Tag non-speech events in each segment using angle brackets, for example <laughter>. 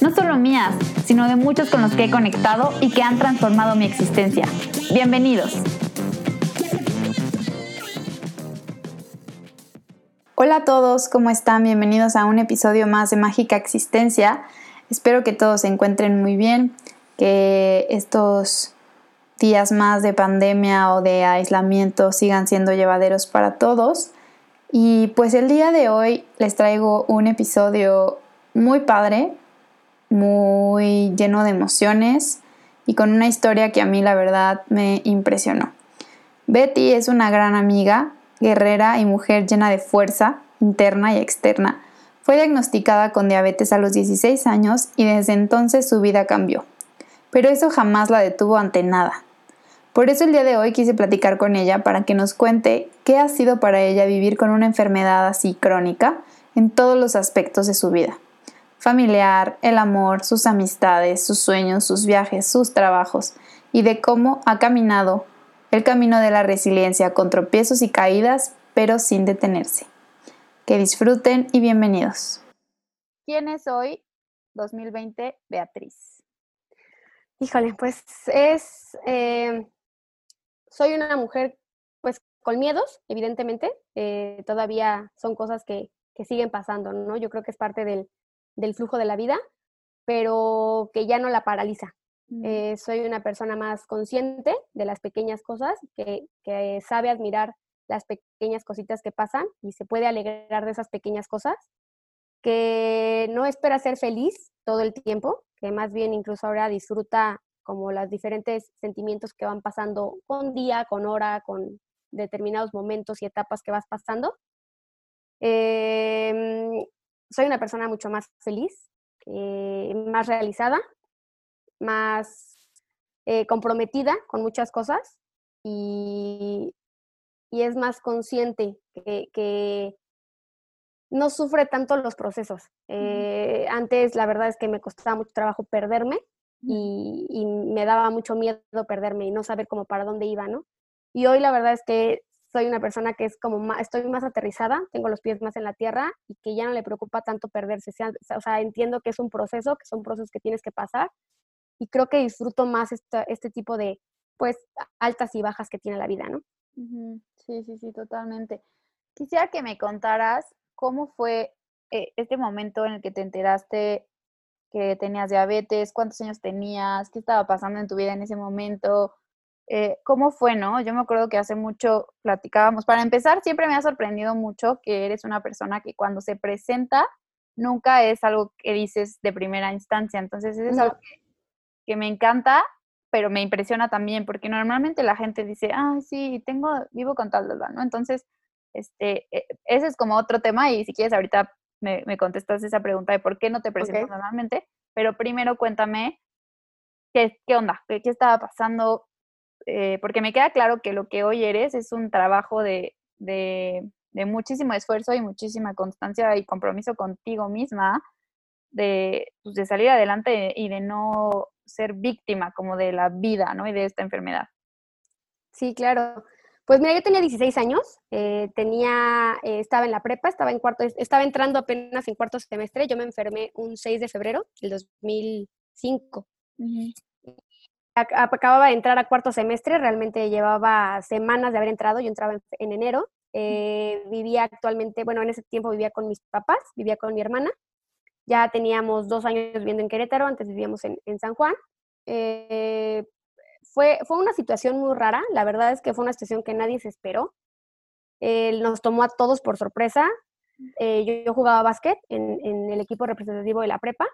no solo mías, sino de muchos con los que he conectado y que han transformado mi existencia. Bienvenidos. Hola a todos, ¿cómo están? Bienvenidos a un episodio más de Mágica Existencia. Espero que todos se encuentren muy bien, que estos días más de pandemia o de aislamiento sigan siendo llevaderos para todos. Y pues el día de hoy les traigo un episodio muy padre, muy lleno de emociones y con una historia que a mí la verdad me impresionó. Betty es una gran amiga, guerrera y mujer llena de fuerza interna y externa. Fue diagnosticada con diabetes a los 16 años y desde entonces su vida cambió. Pero eso jamás la detuvo ante nada. Por eso el día de hoy quise platicar con ella para que nos cuente qué ha sido para ella vivir con una enfermedad así crónica en todos los aspectos de su vida. Familiar, el amor, sus amistades, sus sueños, sus viajes, sus trabajos y de cómo ha caminado el camino de la resiliencia con tropiezos y caídas, pero sin detenerse. Que disfruten y bienvenidos. ¿Quién es hoy 2020 Beatriz? Híjole, pues es eh, soy una mujer pues con miedos, evidentemente, eh, todavía son cosas que, siguen pasando, ¿no? Yo creo que es parte del, flujo de la vida, pero que ya no la paraliza. Mm. Eh, soy una persona más consciente de las pequeñas cosas, que, que sabe admirar las pequeñas cositas que pasan y se puede alegrar de esas pequeñas cosas, que no espera ser feliz todo el tiempo, que más bien incluso ahora disfruta como los diferentes sentimientos que van pasando con día, con hora, con determinados momentos y etapas que vas pasando. Em, soy una persona mucho más feliz, eh, más realizada, más eh, comprometida con muchas cosas y, es más consciente que, no sufre tanto los procesos. Eh, antes la verdad es que me costaba mucho trabajo perderme y, me daba mucho miedo perderme y no saber cómo para dónde iba, ¿no? Y hoy la verdad es que soy una persona que es como más, estoy más aterrizada, tengo los pies más en la tierra y que ya no le preocupa tanto perderse. O sea, entiendo que es un proceso, que son procesos que tienes que pasar y creo que disfruto más este tipo de, pues, altas y bajas que tiene la vida, ¿no? Sí, sí, sí, totalmente. Quisiera que me contaras cómo fue eh, este momento en el que te enteraste que tenías diabetes, cuántos años tenías, qué estaba pasando en tu vida en ese momento, eh, cómo fue, ¿no? Yo me acuerdo que hace mucho platicábamos. Para empezar, siempre me ha sorprendido mucho que eres una persona que cuando se presenta nunca es algo que dices de primera instancia. Entonces, eso es algo que, me encanta, pero me impresiona también, porque normalmente la gente dice, ah, sí, tengo, vivo con tal, ¿verdad? ¿no? Entonces, este, e, ese es como otro tema y si quieres ahorita me, me, contestas esa pregunta de por qué no te presentas normalmente, pero primero cuéntame qué, qué onda, qué, estaba pasando, eh, porque me queda claro que lo que hoy eres es un trabajo de, de, de, muchísimo esfuerzo y muchísima constancia y compromiso contigo misma, de, pues, de salir adelante y de no ser víctima como de la vida, ¿no? Y de esta enfermedad. Sí, claro. Pues mira, yo tenía 16 años, eh, tenía, eh, estaba en la prepa, estaba en cuarto, estaba entrando apenas en cuarto semestre, yo me enfermé un 6 de febrero del 2005. Acababa de entrar a cuarto semestre, realmente llevaba semanas de haber entrado, yo entraba en, enero, eh, vivía actualmente, bueno, en ese tiempo vivía con mis papás, vivía con mi hermana, ya teníamos dos años viviendo en Querétaro, antes vivíamos en, en San Juan. Eh, fue, fue una situación muy rara, la verdad es que fue una situación que nadie se esperó. Él nos tomó a todos por sorpresa. Eh, yo, jugaba básquet en, el equipo representativo de la prepa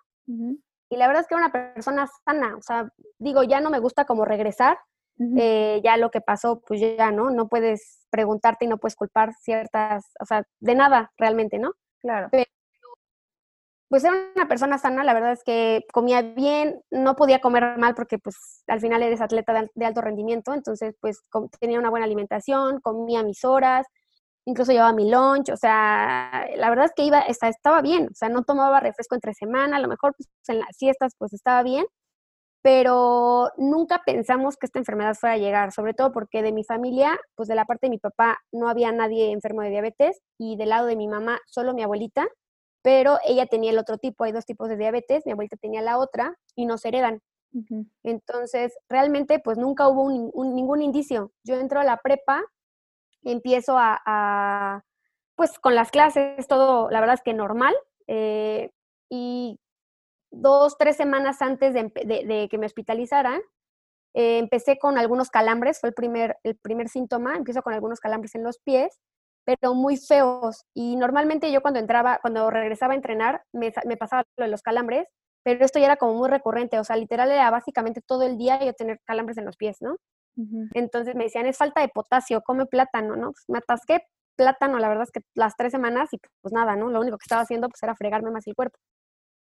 y la verdad es que era una persona sana, o sea, digo, ya no me gusta como regresar, eh, ya lo que pasó, pues ya no, no puedes preguntarte y no puedes culpar ciertas, o sea, de nada realmente, ¿no? Claro. pues era una persona sana, la verdad es que comía bien, no podía comer mal porque pues al final eres atleta de, alto rendimiento, entonces pues tenía una buena alimentación, comía mis horas, incluso llevaba mi lunch, o sea, la verdad es que iba, estaba bien, o sea, no tomaba refresco entre semana, a lo mejor pues, en las fiestas pues estaba bien, pero nunca pensamos que esta enfermedad fuera a llegar, sobre todo porque de mi familia, pues de la parte de mi papá no había nadie enfermo de diabetes y del lado de mi mamá solo mi abuelita, pero ella tenía el otro tipo, hay dos tipos de diabetes, mi abuelita tenía la otra y no se heredan. Entonces, realmente, pues nunca hubo ningún indicio. Yo entro a la prepa, empiezo a, pues con las clases, todo, la verdad es que normal, eh, y dos, tres semanas antes de, que me hospitalizaran, eh, empecé con algunos calambres, fue el primer, el primer síntoma, empiezo con algunos calambres en los pies, pero muy feos. Y normalmente yo cuando entraba, cuando regresaba a entrenar, me, me pasaba lo de los calambres, pero esto ya era como muy recurrente, o sea, literal era básicamente todo el día yo tener calambres en los pies, ¿no? Entonces me decían, es falta de potasio, come plátano, ¿no? Pues me atasqué plátano, la verdad es que las tres semanas y pues nada, ¿no? Lo único que estaba haciendo pues era fregarme más el cuerpo.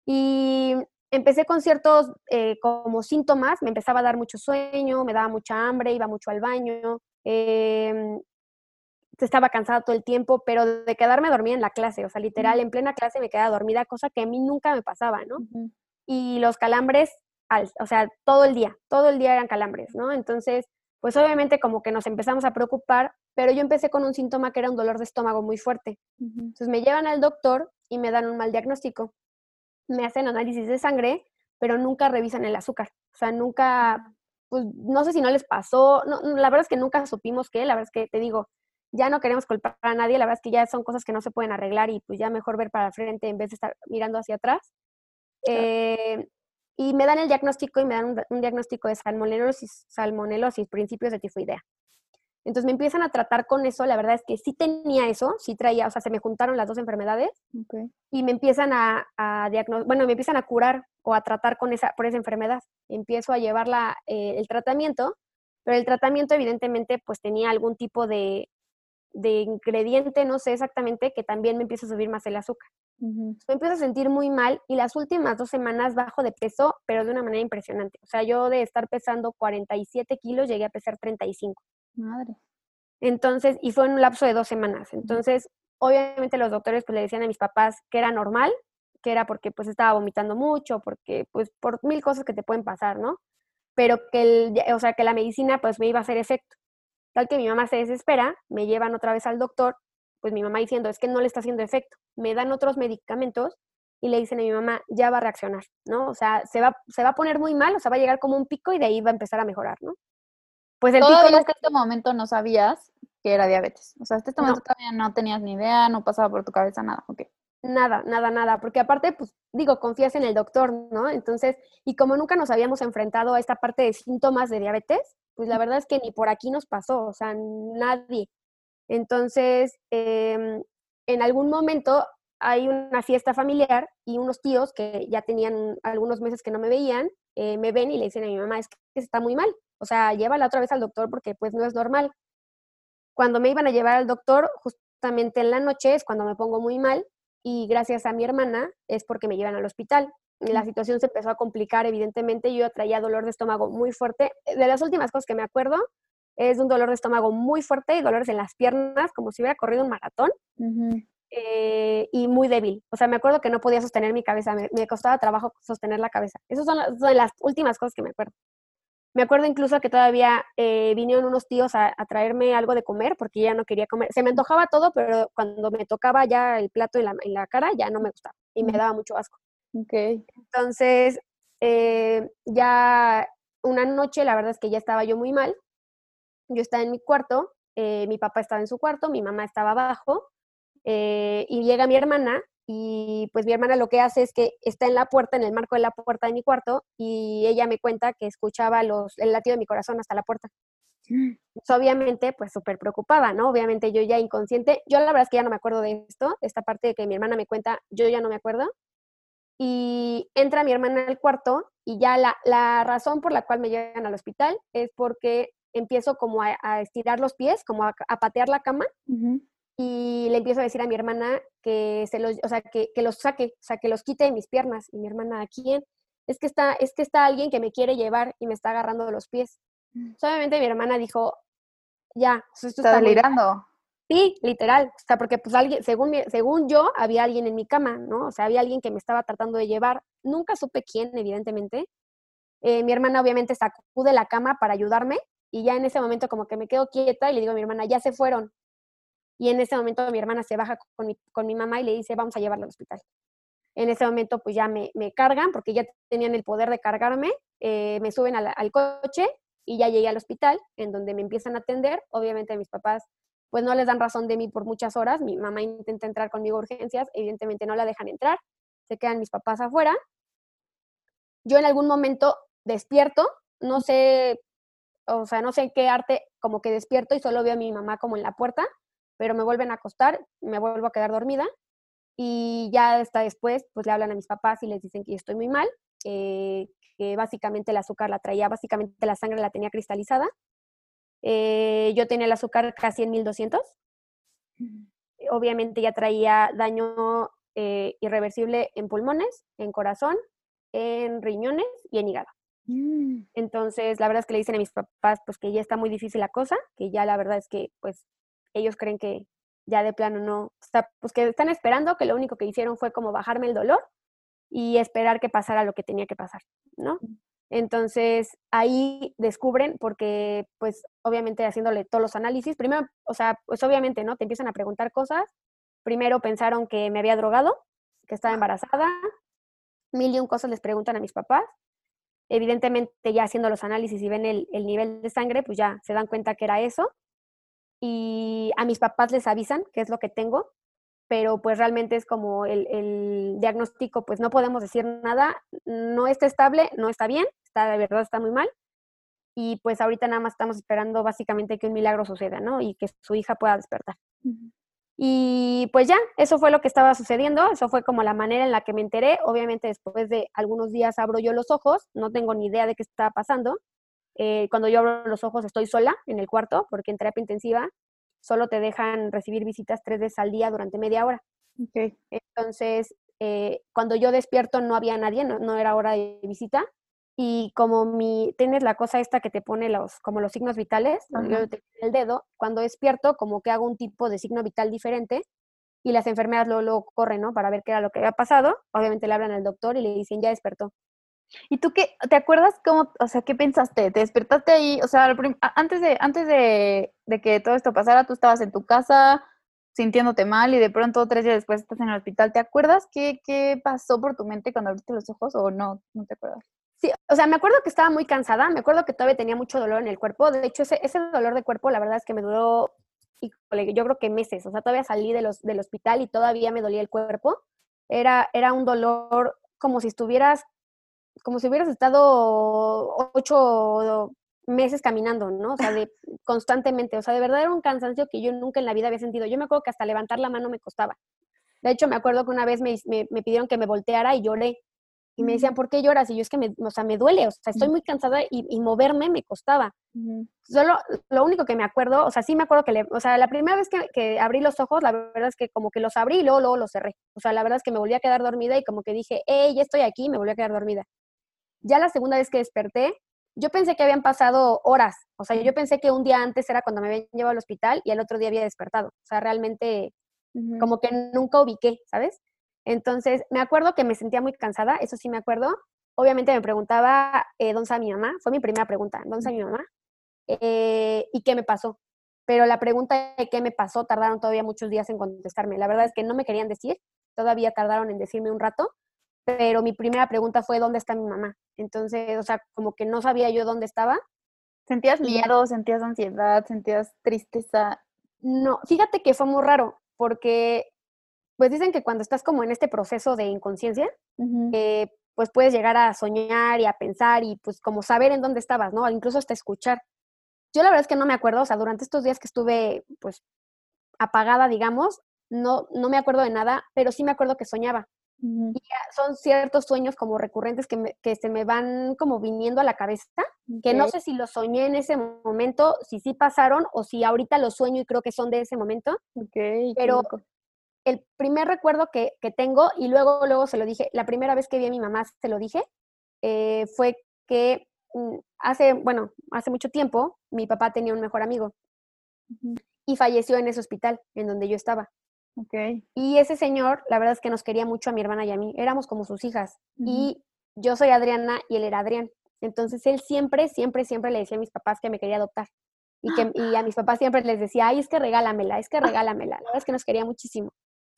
Y empecé con ciertos eh, como síntomas, me empezaba a dar mucho sueño, me daba mucha hambre, iba mucho al baño, eh, estaba cansada todo el tiempo, pero de quedarme dormida en la clase, o sea, literal, en plena clase me quedaba dormida, cosa que a mí nunca me pasaba, ¿no? Y los calambres, o sea, todo el día, todo el día eran calambres, ¿no? Entonces, pues obviamente como que nos empezamos a preocupar, pero yo empecé con un síntoma que era un dolor de estómago muy fuerte. Entonces me llevan al doctor y me dan un mal diagnóstico. Me hacen análisis de sangre, pero nunca revisan el azúcar. O sea, nunca, pues no sé si no les pasó, no, la verdad es que nunca supimos qué, la verdad es que te digo, ya no queremos culpar a nadie, la verdad es que ya son cosas que no se pueden arreglar y pues ya mejor ver para frente en vez de estar mirando hacia atrás. Eh, y me dan el diagnóstico y me dan un, diagnóstico de salmonelosis, salmonelosis, principios de tifoidea. Entonces me empiezan a tratar con eso, la verdad es que sí tenía eso, sí traía, o sea, se me juntaron las dos enfermedades y me empiezan a, a bueno, me empiezan a curar o a tratar con esa, por esa enfermedad. Empiezo a llevar eh, el tratamiento, pero el tratamiento evidentemente pues tenía algún tipo de, de ingrediente, no sé exactamente, que también me empieza a subir más el azúcar. Me empiezo a sentir muy mal y las últimas dos semanas bajo de peso, pero de una manera impresionante. O sea, yo de estar pesando 47 kilos llegué a pesar 35. Madre. Entonces, y fue en un lapso de dos semanas. Entonces, obviamente los doctores pues le decían a mis papás que era normal, que era porque pues estaba vomitando mucho, porque pues por mil cosas que te pueden pasar, ¿no? Pero que el, o sea, que la medicina pues me iba a hacer efecto. Tal que mi mamá se desespera, me llevan otra vez al doctor, pues mi mamá diciendo, es que no le está haciendo efecto. Me dan otros medicamentos y le dicen a mi mamá, ya va a reaccionar, ¿no? O sea, se va, se va a poner muy mal, o sea, va a llegar como un pico y de ahí va a empezar a mejorar, ¿no? Pues el pico hasta este momento no sabías que era diabetes. O sea, hasta este momento todavía no tenías ni idea, no pasaba por tu cabeza nada, ok. Nada, nada, nada, porque aparte, pues digo, confías en el doctor, ¿no? Entonces, y como nunca nos habíamos enfrentado a esta parte de síntomas de diabetes, pues la verdad es que ni por aquí nos pasó, o sea, nadie. Entonces, em, en algún momento hay una fiesta familiar y unos tíos que ya tenían algunos meses que no me veían, eh, me ven y le dicen a mi mamá, es que está muy mal, o sea, llévala otra vez al doctor porque pues no es normal. Cuando me iban a llevar al doctor, justamente en la noche es cuando me pongo muy mal y gracias a mi hermana es porque me llevan al hospital la situación se empezó a complicar, evidentemente, yo traía dolor de estómago muy fuerte. De las últimas cosas que me acuerdo es un dolor de estómago muy fuerte y dolores en las piernas, como si hubiera corrido un maratón, eh, y muy débil. O sea, me acuerdo que no podía sostener mi cabeza, me, costaba trabajo sostener la cabeza. Esas son, las, últimas cosas que me acuerdo. Me acuerdo incluso que todavía eh, vinieron unos tíos a, traerme algo de comer porque ya no quería comer. Se me antojaba todo, pero cuando me tocaba ya el plato en la, en la cara ya no me gustaba y me daba mucho asco. Okay. Entonces, eh, ya una noche, la verdad es que ya estaba yo muy mal. Yo estaba en mi cuarto, eh, mi papá estaba en su cuarto, mi mamá estaba abajo, eh, y llega mi hermana, y pues mi hermana lo que hace es que está en la puerta, en el marco de la puerta de mi cuarto, y ella me cuenta que escuchaba los, el latido de mi corazón hasta la puerta. Mm. Pues, obviamente, pues súper preocupada, ¿no? Obviamente yo ya inconsciente, yo la verdad es que ya no me acuerdo de esto, esta parte de que mi hermana me cuenta, yo ya no me acuerdo, y entra mi hermana al cuarto y ya la, la, razón por la cual me llegan al hospital es porque empiezo como a, estirar los pies, como a, patear la cama y le empiezo a decir a mi hermana que se los, o sea, que, que, los saque, o sea, que los quite de mis piernas. Y mi hermana, ¿a quién? Es que está, es que está alguien que me quiere llevar y me está agarrando de los pies. Mm. obviamente mi hermana dijo, ya, esto está, delirando. Sí, literal. O sea, porque pues alguien, según, según yo, había alguien en mi cama, ¿no? O sea, había alguien que me estaba tratando de llevar. Nunca supe quién, evidentemente. Eh, mi hermana obviamente sacude la cama para ayudarme y ya en ese momento como que me quedo quieta y le digo a mi hermana, ya se fueron. Y en ese momento mi hermana se baja con mi, con mi mamá y le dice, vamos a llevarla al hospital. En ese momento pues ya me, me cargan, porque ya tenían el poder de cargarme, eh, me suben al coche y ya llegué al hospital, en donde me empiezan a atender. Obviamente mis papás pues no les dan razón de mí por muchas horas. Mi mamá intenta entrar conmigo a urgencias, evidentemente no la dejan entrar, se quedan mis papás afuera. Yo en algún momento despierto, no sé, o sea, no sé qué arte, como que despierto y solo veo a mi mamá como en la puerta pero me vuelven a acostar, me vuelvo a quedar dormida y ya hasta después pues le hablan a mis papás y les dicen que estoy muy mal, que básicamente el azúcar la traía, básicamente la sangre la tenía cristalizada. Eh, yo tenía el azúcar casi en 1200. Obviamente ya traía daño eh, irreversible en pulmones, en corazón, en riñones y en hígado. Mm. Entonces, la verdad es que le dicen a mis papás pues que ya está muy difícil la cosa, que ya la verdad es que pues ellos creen que ya de plano no, está, pues que están esperando, que lo único que hicieron fue como bajarme el dolor y esperar que pasara lo que tenía que pasar, ¿no? Entonces ahí descubren, porque pues obviamente haciéndole todos los análisis, primero, o sea, pues obviamente, ¿no? Te empiezan a preguntar cosas. Primero pensaron que me había drogado, que estaba embarazada, mil y un cosas les preguntan a mis papás. Evidentemente ya haciendo los análisis y ven el, el nivel de sangre, pues ya se dan cuenta que era eso y a mis papás les avisan qué es lo que tengo, pero pues realmente es como el, diagnóstico, pues no podemos decir nada, no está estable, no está bien, está de verdad está muy mal, y pues ahorita nada más estamos esperando básicamente que un milagro suceda, ¿no? Y que su hija pueda despertar. Y pues ya, eso fue lo que estaba sucediendo, eso fue como la manera en la que me enteré. Obviamente después de algunos días abro yo los ojos, no tengo ni idea de qué estaba pasando. Eh, cuando yo abro los ojos estoy sola en el cuarto porque en terapia intensiva solo te dejan recibir visitas tres veces al día durante media hora. Entonces, eh, cuando yo despierto no había nadie, no, era hora de visita. Y como mi, tienes la cosa esta que te pone los, como los signos vitales, yo tengo el dedo, cuando despierto como que hago un tipo de signo vital diferente y las enfermeras luego, luego corren, ¿no? Para ver qué era lo que había pasado. Obviamente le hablan al doctor y le dicen, ya despertó. ¿Y tú qué, te acuerdas cómo, o sea, qué pensaste? ¿Te despertaste ahí? O sea, antes de, antes de, que todo esto pasara, tú estabas en tu casa sintiéndote mal y de pronto tres días después estás en el hospital. ¿Te acuerdas qué, qué pasó por tu mente cuando abriste los ojos o no? ¿No te acuerdas? Sí, o sea, me acuerdo que estaba muy cansada, me acuerdo que todavía tenía mucho dolor en el cuerpo. De hecho, ese, ese dolor de cuerpo, la verdad es que me duró, yo creo que meses. O sea, todavía salí de los, del hospital y todavía me dolía el cuerpo. Era, era un dolor como si estuvieras como si hubieras estado ocho meses caminando, ¿no? O sea, de <laughs> constantemente, o sea, de verdad era un cansancio que yo nunca en la vida había sentido. Yo me acuerdo que hasta levantar la mano me costaba. De hecho, me acuerdo que una vez me, me, pidieron que me volteara y lloré. Y me decían, ¿por qué lloras? Y yo es que me, o sea, me duele, o sea, estoy muy cansada y, moverme me costaba. Solo lo único que me acuerdo, o sea, sí me acuerdo que, le, o sea, la primera vez que, que, abrí los ojos, la verdad es que como que los abrí y luego, luego los cerré. O sea, la verdad es que me volví a quedar dormida y como que dije, hey, ya estoy aquí, me volví a quedar dormida. Ya la segunda vez que desperté, yo pensé que habían pasado horas, o sea, yo pensé que un día antes era cuando me habían llevado al hospital y el otro día había despertado, o sea, realmente como que nunca ubiqué, ¿sabes? Entonces, me acuerdo que me sentía muy cansada, eso sí me acuerdo. Obviamente me preguntaba, eh, ¿dónde está mi mamá? Fue mi primera pregunta, ¿dónde está mi mamá? Eh, ¿Y qué me pasó? Pero la pregunta de qué me pasó tardaron todavía muchos días en contestarme. La verdad es que no me querían decir, todavía tardaron en decirme un rato, pero mi primera pregunta fue, ¿dónde está mi mamá? Entonces, o sea, como que no sabía yo dónde estaba. ¿Sentías miedo, sentías ansiedad, sentías tristeza? No, fíjate que fue muy raro, porque pues dicen que cuando estás como en este proceso de inconsciencia, eh, pues puedes llegar a soñar y a pensar y pues como saber en dónde estabas, ¿no? Incluso hasta escuchar. Yo la verdad es que no me acuerdo, o sea, durante estos días que estuve pues apagada, digamos, no, no me acuerdo de nada, pero sí me acuerdo que soñaba. Y son ciertos sueños como recurrentes que, que, se me van como viniendo a la cabeza, que no sé si los soñé en ese momento, si sí pasaron o si ahorita los sueño y creo que son de ese momento. Okay, pero el primer recuerdo que, que, tengo, y luego, luego se lo dije, la primera vez que vi a mi mamá se lo dije, eh, fue que mm, hace, bueno, hace mucho tiempo mi papá tenía un mejor amigo y falleció en ese hospital en donde yo estaba. Okay. Y ese señor, la verdad es que nos quería mucho a mi hermana y a mí, éramos como sus hijas. Y yo soy Adriana y él era Adrián. Entonces él siempre, siempre, siempre le decía a mis papás que me quería adoptar. Y, que, y a mis papás siempre les decía, ay, es que regálamela, es que <laughs> regálamela. La verdad es que nos quería muchísimo.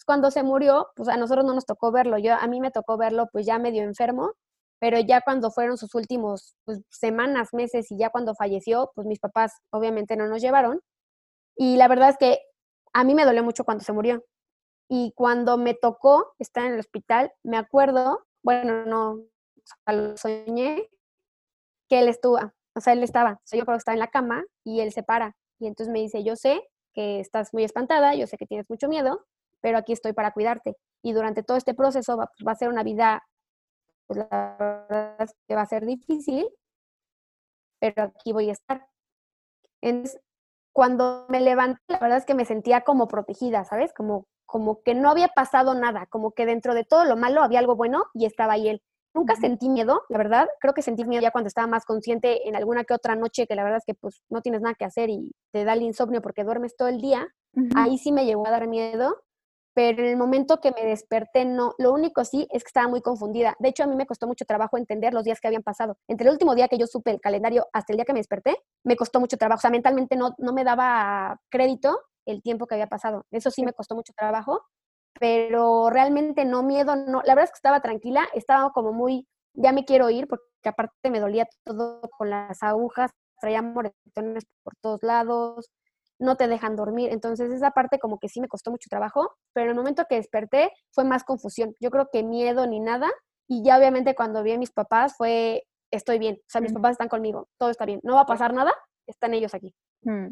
Cuando se murió, pues a nosotros no nos tocó verlo. Yo, a mí me tocó verlo pues ya medio enfermo, pero ya cuando fueron sus últimos pues, semanas, meses y ya cuando falleció, pues mis papás obviamente no nos llevaron. Y la verdad es que a mí me dolió mucho cuando se murió. Y cuando me tocó estar en el hospital, me acuerdo, bueno, no, lo soñé, que él estuvo, o sea, él estaba, o sea, yo creo que estaba en la cama y él se para. Y entonces me dice, yo sé que estás muy espantada, yo sé que tienes mucho miedo, pero aquí estoy para cuidarte. Y durante todo este proceso va, va a ser una vida, pues la verdad es que va a ser difícil, pero aquí voy a estar. Entonces, cuando me levanté, la verdad es que me sentía como protegida, ¿sabes? Como, como que no había pasado nada, como que dentro de todo lo malo había algo bueno y estaba ahí él. Nunca sentí miedo, la verdad. Creo que sentí miedo ya cuando estaba más consciente en alguna que otra noche, que la verdad es que pues no tienes nada que hacer y te da el insomnio porque duermes todo el día. Ahí sí me llegó a dar miedo, pero en el momento que me desperté, no, lo único sí es que estaba muy confundida. De hecho, a mí me costó mucho trabajo entender los días que habían pasado. Entre el último día que yo supe el calendario hasta el día que me desperté, me costó mucho trabajo. O sea, mentalmente no, no me daba crédito el tiempo que había pasado. Eso sí me costó mucho trabajo, pero realmente no miedo, no. La verdad es que estaba tranquila, estaba como muy, ya me quiero ir, porque aparte me dolía todo con las agujas, traía moretones por todos lados, no te dejan dormir. Entonces esa parte como que sí me costó mucho trabajo, pero en el momento que desperté fue más confusión. Yo creo que miedo ni nada. Y ya obviamente cuando vi a mis papás fue, estoy bien, o sea, mis papás están conmigo, todo está bien, no va a pasar nada, están ellos aquí. Mm.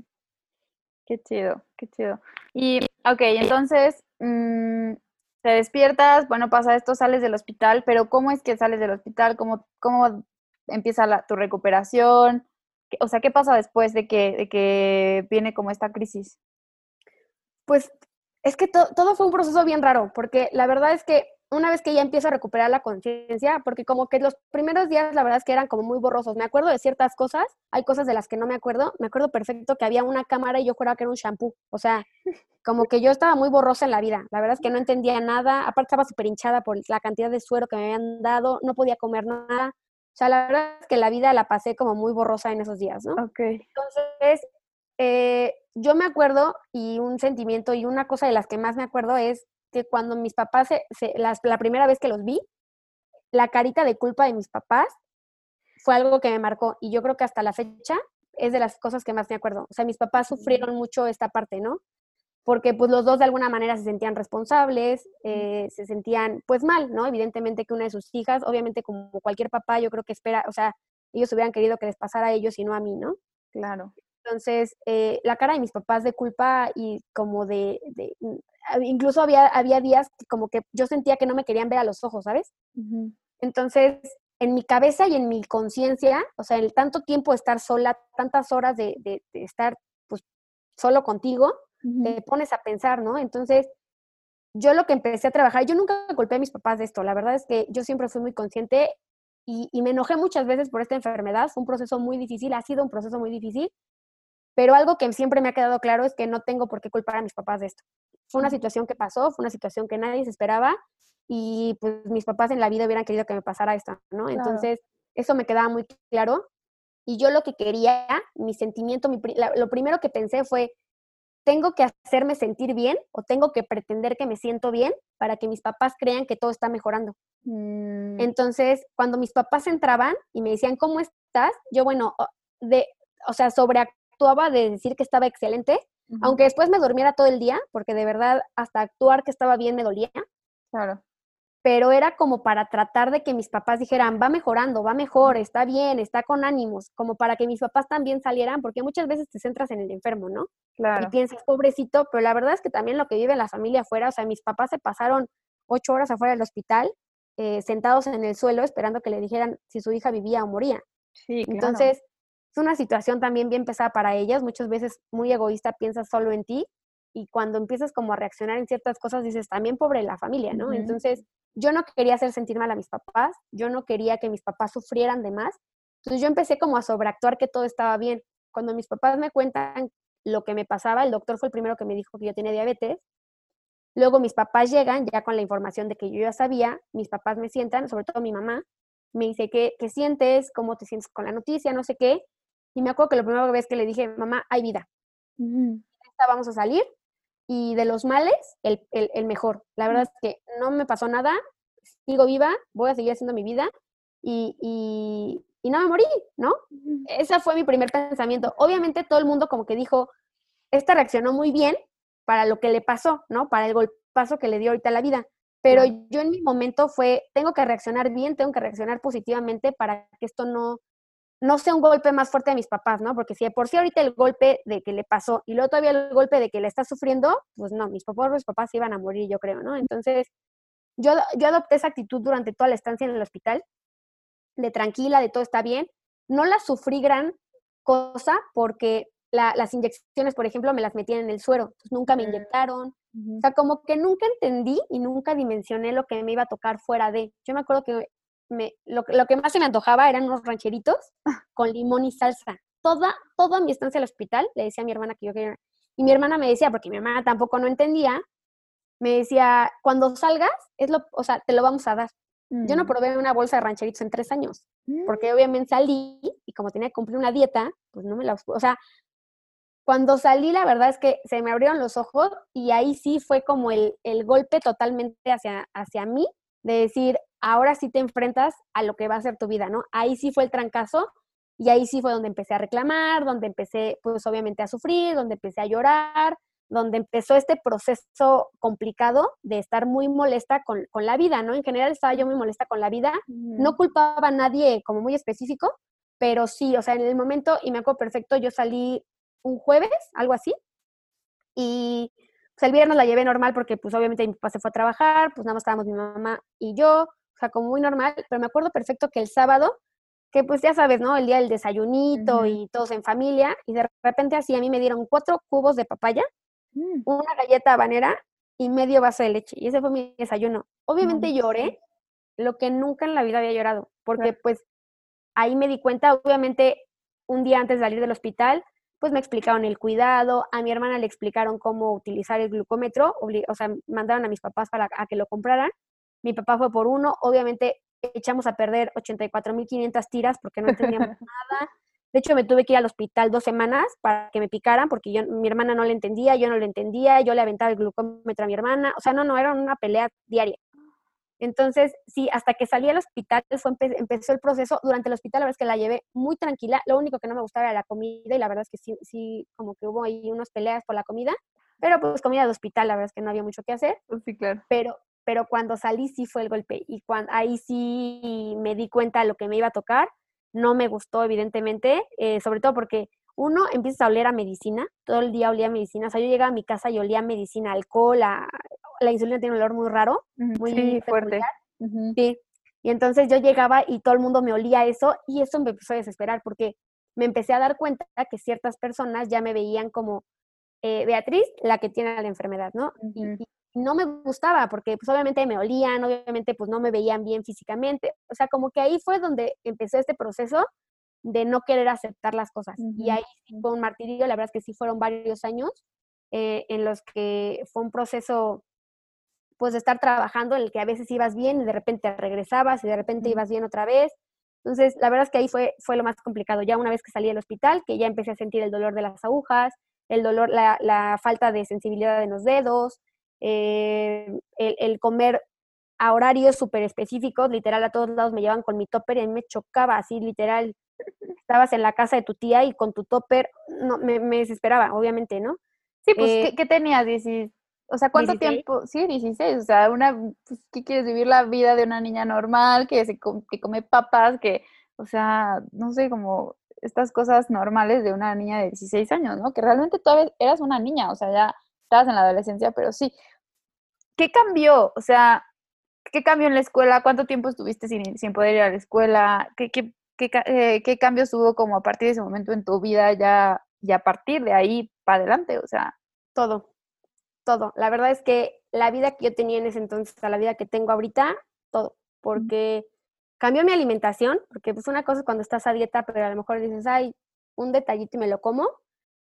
Qué chido, qué chido. Y, ok, entonces, mm, te despiertas, bueno, pasa esto, sales del hospital, pero ¿cómo es que sales del hospital? ¿Cómo, cómo empieza la, tu recuperación? O sea, ¿qué pasa después de que, de que viene como esta crisis? Pues es que todo fue un proceso bien raro, porque la verdad es que una vez que ya empiezo a recuperar la conciencia, porque como que los primeros días la verdad es que eran como muy borrosos. Me acuerdo de ciertas cosas, hay cosas de las que no me acuerdo. Me acuerdo perfecto que había una cámara y yo juraba que era un shampoo. O sea, como que yo estaba muy borrosa en la vida. La verdad es que no entendía nada. Aparte estaba súper hinchada por la cantidad de suero que me habían dado. No podía comer nada. O sea, la verdad es que la vida la pasé como muy borrosa en esos días, ¿no? Ok. Entonces, eh, yo me acuerdo y un sentimiento y una cosa de las que más me acuerdo es que cuando mis papás, se, la primera vez que los vi, la carita de culpa de mis papás fue algo que me marcó y yo creo que hasta la fecha es de las cosas que más me acuerdo. O sea, mis papás sufrieron mucho esta parte, ¿no? Porque pues los dos de alguna manera se sentían responsables, eh, se sentían pues mal, ¿no? Evidentemente que una de sus hijas, obviamente como cualquier papá, yo creo que espera, o sea, ellos hubieran querido que les pasara a ellos y no a mí, ¿no? Claro. Entonces, eh, la cara de mis papás de culpa y como de, mm, incluso había, había días como que yo sentía que no me querían ver a los ojos, ¿sabes? Entonces, en mi cabeza y en mi conciencia, o sea, el tanto tiempo de estar sola, tantas horas de, de estar pues solo contigo, te pones a pensar, ¿no? Entonces, yo lo que empecé a trabajar, yo nunca culpé a mis papás de esto, la verdad es que yo siempre fui muy consciente y, y, me enojé muchas veces por esta enfermedad, fue un proceso muy difícil, ha sido un proceso muy difícil, pero algo que siempre me ha quedado claro es que no tengo por qué culpar a mis papás de esto. Fue una situación que pasó, fue una situación que nadie se esperaba y pues mis papás en la vida hubieran querido que me pasara esto, ¿no? Entonces, eso me quedaba muy claro y yo lo que quería, mi sentimiento, mi, lo primero que pensé fue, tengo que hacerme sentir bien o tengo que pretender que me siento bien para que mis papás crean que todo está mejorando. Mm. Entonces, cuando mis papás entraban y me decían, ¿cómo estás? Yo, bueno, de, o sea, sobreactuaba de decir que estaba excelente, aunque después me durmiera todo el día, porque de verdad hasta actuar que estaba bien me dolía. Claro pero era como para tratar de que mis papás dijeran, va mejorando, va mejor, está bien, está con ánimos, como para que mis papás también salieran, porque muchas veces te centras en el enfermo, ¿no? Claro. Y piensas, pobrecito, pero la verdad es que también lo que vive la familia afuera, o sea, mis papás se pasaron ocho horas afuera del hospital, eh, sentados en el suelo esperando que le dijeran si su hija vivía o moría. Sí, Entonces, es una situación también bien pesada para ellas. Muchas veces muy egoísta, piensas solo en ti y cuando empiezas como a reaccionar en ciertas cosas dices, también pobre la familia, ¿no? Entonces, yo no quería hacer sentir mal a mis papás, yo no quería que mis papás sufrieran de más. Entonces, yo empecé como a sobreactuar que todo estaba bien. Cuando mis papás me cuentan lo que me pasaba, el doctor fue el primero que me dijo que yo tenía diabetes. Luego mis papás llegan ya con la información de que yo ya sabía, mis papás me sientan, sobre todo mi mamá, me dice, ¿qué, qué sientes? ¿Cómo te sientes con la noticia? No sé qué. Y me acuerdo que lo primero vez que le dije, mamá, hay vida. Vamos a salir. Y de los males, el, el, mejor. La verdad es que no me pasó nada, sigo viva, voy a seguir haciendo mi vida y, y, y no me morí, ¿no? Ese fue mi primer pensamiento. Obviamente todo el mundo como que dijo, esta reaccionó muy bien para lo que le pasó, ¿no? Para el golpazo que le dio ahorita la vida. Pero yo en mi momento fue, tengo que reaccionar bien, tengo que reaccionar positivamente para que esto no, no sea un golpe más fuerte a mis papás, ¿no? Porque si de por sí ahorita el golpe de que le pasó y luego todavía el golpe de que le está sufriendo, pues no, mis papás, mis papás iban a morir, yo creo, ¿no? Entonces, yo, yo adopté esa actitud durante toda la estancia en el hospital, de tranquila, de todo está bien. No la sufrí gran cosa porque las inyecciones, por ejemplo, me las metían en el suero, nunca me inyectaron. O sea, como que nunca entendí y nunca dimensioné lo que me iba a tocar fuera de. Yo me acuerdo que me, lo, lo, que más se me antojaba eran unos rancheritos con limón y salsa. Toda, toda mi estancia al hospital le decía a mi hermana que yo quería. Y mi hermana me decía, porque mi hermana tampoco no entendía, me decía, cuando salgas, es lo, o sea, te lo vamos a dar. Yo no mm. probé una bolsa de rancheritos en tres años, porque mm. obviamente salí y como tenía que cumplir una dieta, pues no me la... O sea, cuando salí, la verdad es que se me abrieron los ojos y ahí sí fue como el, el golpe totalmente hacia, hacia mí, de decir, ahora sí te enfrentas a lo que va a ser tu vida, ¿no? Ahí sí fue el trancazo y ahí sí fue donde empecé a reclamar, donde empecé pues obviamente a sufrir, donde empecé a llorar, donde empezó este proceso complicado de estar muy molesta con, la vida, ¿no? En general estaba yo muy molesta con la vida, no culpaba a nadie como muy específico, pero sí, o sea, en el momento, y me acuerdo perfecto, yo salí un jueves, algo así, y pues el viernes la llevé normal porque pues obviamente mi papá se fue a trabajar, pues nada más estábamos mi mamá y yo, sea, como muy normal, pero me acuerdo perfecto que el sábado, que pues ya sabes, ¿no? El día del desayunito y todos en familia, y de repente así a mí me dieron cuatro cubos de papaya, Mm. una galleta habanera y medio vaso de leche. Y ese fue mi desayuno. Obviamente lloré lo que nunca en la vida había llorado, porque pues ahí me di cuenta, obviamente un día antes de salir del hospital, pues me explicaron el cuidado, a mi hermana le explicaron cómo utilizar el glucómetro, o sea, mandaron a mis papás para a que lo compraran. Mi papá fue por uno, obviamente echamos a perder 84.500 tiras porque no teníamos <laughs> nada. De hecho, me tuve que ir al hospital dos semanas para que me picaran porque yo, mi hermana no le entendía, yo no le entendía, yo le aventaba el glucómetro a mi hermana. O sea, no, no, era una pelea diaria. Entonces, sí, hasta que salí al hospital fue, empezó el proceso. Durante el hospital, la verdad es que la llevé muy tranquila. Lo único que no me gustaba era la comida y la verdad es que sí, sí como que hubo ahí unas peleas por la comida. Pero pues comida de hospital, la verdad es que no había mucho que hacer. Pues sí, claro. Pero, pero cuando salí sí fue el golpe y cuando, ahí sí me di cuenta de lo que me iba a tocar no me gustó, evidentemente, eh, sobre todo porque uno empieza a oler a medicina, todo el día olía a medicina, o sea, yo llegaba a mi casa y olía a medicina, alcohol, la, la insulina tiene un olor muy raro, muy fuerte. Sí, y entonces yo llegaba y todo el mundo me olía eso y eso me empezó a desesperar porque me empecé a dar cuenta que ciertas personas ya me veían como eh, Beatriz, la que tiene la enfermedad, ¿no? No me gustaba porque pues obviamente me olían, obviamente pues no me veían bien físicamente. O sea, como que ahí fue donde empezó este proceso de no querer aceptar las cosas. Y ahí fue un martirio, la verdad es que sí fueron varios años eh, en los que fue un proceso pues de estar trabajando en el que a veces ibas bien y de repente regresabas y de repente ibas bien otra vez. Entonces, la verdad es que ahí fue, fue lo más complicado. Ya una vez que salí del hospital, que ya empecé a sentir el dolor de las agujas, el dolor, la, la falta de sensibilidad en los dedos, eh, el, comer a horarios súper específicos, literal a todos lados me llevan con mi topper y a mí me chocaba así, literal. Estabas en la casa de tu tía y con tu topper, no, me, desesperaba, obviamente, ¿no? Sí, pues, eh, ¿qué, tenías? O sea, ¿cuánto tiempo? Sí, 16. O sea, una, pues, ¿qué quieres vivir la vida de una niña normal que, se, que come papas, que, o sea, no sé, como estas cosas normales de una niña de 16 años, ¿no? Que realmente todavía eras una niña, o sea, ya estabas en la adolescencia, pero sí. ¿Qué cambió? O sea, ¿qué cambió en la escuela? ¿Cuánto tiempo estuviste sin, sin poder ir a la escuela? ¿Qué, qué, qué, eh, qué cambios hubo como a partir de ese momento en tu vida ya, y a partir de ahí para adelante? O sea, todo, todo. La verdad es que la vida que yo tenía en ese entonces a la vida que tengo ahorita, todo, porque cambió mi alimentación, porque pues una cosa es cuando estás a dieta, pero a lo mejor dices, ay, un detallito y me lo como.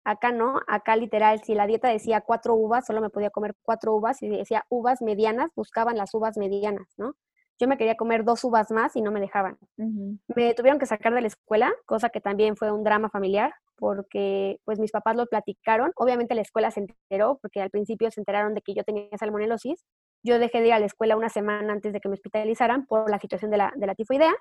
Acá no, acá literal, si la dieta decía cuatro uvas, solo me podía comer cuatro uvas, y decía uvas medianas, buscaban las uvas medianas, ¿no? Yo me quería comer dos uvas más y no me dejaban. Me tuvieron que sacar de la escuela, cosa que también fue un drama familiar, porque pues mis papás lo platicaron. Obviamente la escuela se enteró, porque al principio se enteraron de que yo tenía salmonelosis. Yo dejé de ir a la escuela una semana antes de que me hospitalizaran por la situación de la, de la tifoidea.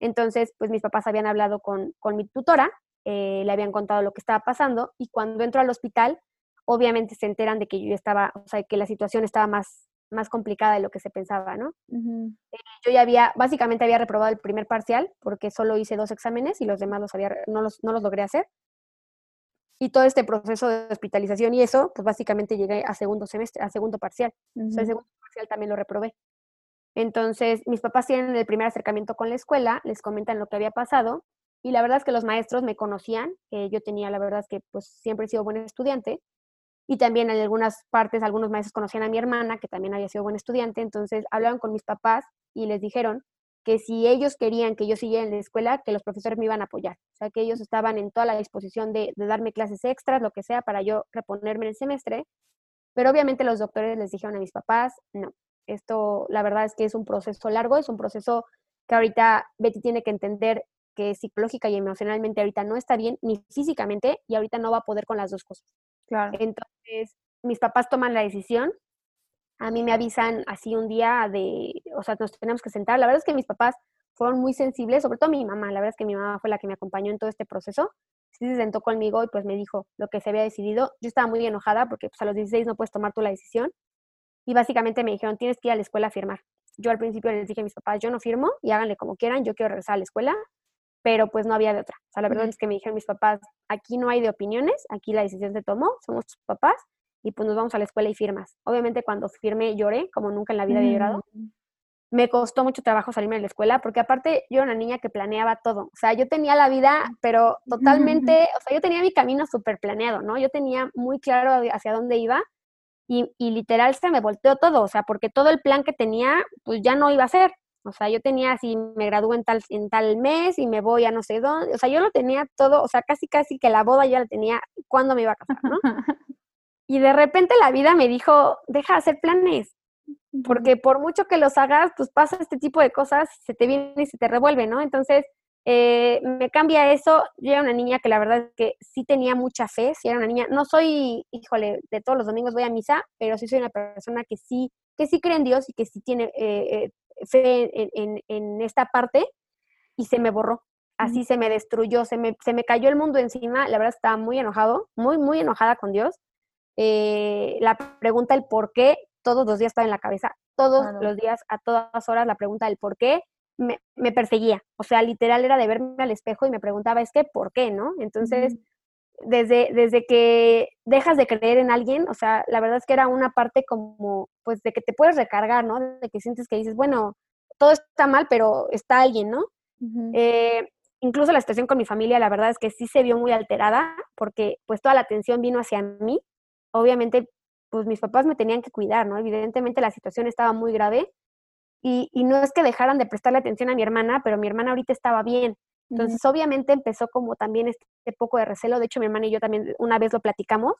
Entonces, pues mis papás habían hablado con, con mi tutora, eh, le habían contado lo que estaba pasando y cuando entro al hospital, obviamente se enteran de que yo estaba, o sea, que la situación estaba más, más complicada de lo que se pensaba, ¿no? Eh, yo ya había, básicamente había reprobado el primer parcial porque solo hice dos exámenes y los demás los había, no, los, no los logré hacer. Y todo este proceso de hospitalización y eso, pues básicamente llegué a segundo semestre, a segundo parcial. o sea, el segundo parcial también lo reprobé. Entonces, mis papás tienen el primer acercamiento con la escuela, les comentan lo que había pasado y la verdad es que los maestros me conocían, que yo tenía, la verdad es que pues siempre he sido buen estudiante y también en algunas partes algunos maestros conocían a mi hermana, que también había sido buen estudiante, entonces hablaban con mis papás y les dijeron que si ellos querían que yo siguiera en la escuela, que los profesores me iban a apoyar. O sea, que ellos estaban en toda la disposición de, darme clases extras, lo que sea, para yo reponerme en el semestre. Pero obviamente los doctores les dijeron a mis papás, no, esto la verdad es que es un proceso largo, es un proceso que ahorita Betty tiene que entender que psicológica y emocionalmente ahorita no está bien, ni físicamente, y ahorita no va a poder con las dos cosas. Claro. Entonces, mis papás toman la decisión. A mí me avisan así un día de, o sea, nos tenemos que sentar. La verdad es que mis papás fueron muy sensibles, sobre todo mi mamá. La verdad es que mi mamá fue la que me acompañó en todo este proceso. Sí se sentó conmigo y pues me dijo lo que se había decidido. Yo estaba muy enojada porque pues a los 16 no puedes tomar tú la decisión. Y básicamente me dijeron, tienes que ir a la escuela a firmar. Yo al principio les dije a mis papás, yo no firmo y háganle como quieran, yo quiero regresar a la escuela pero pues no había de otra. O sea, la verdad es que me dijeron mis papás, aquí no hay de opiniones, aquí la decisión se tomó, somos tus papás y pues nos vamos a la escuela y firmas. Obviamente cuando firmé lloré, como nunca en la vida había llorado. Mm. Me costó mucho trabajo salirme de la escuela porque aparte yo era una niña que planeaba todo. O sea, yo tenía la vida, pero <laughs> totalmente, o sea, yo tenía mi camino súper planeado, ¿no? Yo tenía muy claro hacia dónde iba y, y literal se me volteó todo, o sea, porque todo el plan que tenía, pues ya no iba a ser. O sea, yo tenía así, me gradué en tal, en tal mes y me voy a no sé dónde. O sea, yo lo tenía todo, o sea, casi casi que la boda ya la tenía cuando me iba a casar, ¿no? <laughs> Y de repente la vida me dijo, deja de hacer planes, porque por mucho que los hagas, pues pasa este tipo de cosas, se te viene y se te revuelve, ¿no? Entonces, eh, me cambia eso. Yo era una niña que la verdad es que sí tenía mucha fe, sí era una niña, no soy, híjole, de todos los domingos voy a misa, pero sí soy una persona que sí, que sí cree en Dios y que sí tiene eh, eh fe en, esta parte y se me borró. Así se me destruyó, se me, se me cayó el mundo encima. La verdad estaba muy enojado, muy, muy enojada con Dios. Eh, la pregunta, el por qué, todos los días estaba en la cabeza. Todos los días, a todas horas, la pregunta del por qué me, perseguía. O sea, literal era de verme al espejo y me preguntaba, es que, ¿por qué? ¿No? Entonces, desde, desde que dejas de creer en alguien, o sea, la verdad es que era una parte como, pues, de que te puedes recargar, ¿no? De que sientes que dices, bueno, todo está mal, pero está alguien, ¿no? Eh, incluso la situación con mi familia, la verdad es que sí se vio muy alterada, porque pues toda la atención vino hacia mí. Obviamente, pues mis papás me tenían que cuidar, ¿no? Evidentemente la situación estaba muy grave y, y no es que dejaran de prestarle atención a mi hermana, pero mi hermana ahorita estaba bien. Entonces, obviamente empezó como también este poco de recelo. De hecho, mi hermana y yo también una vez lo platicamos,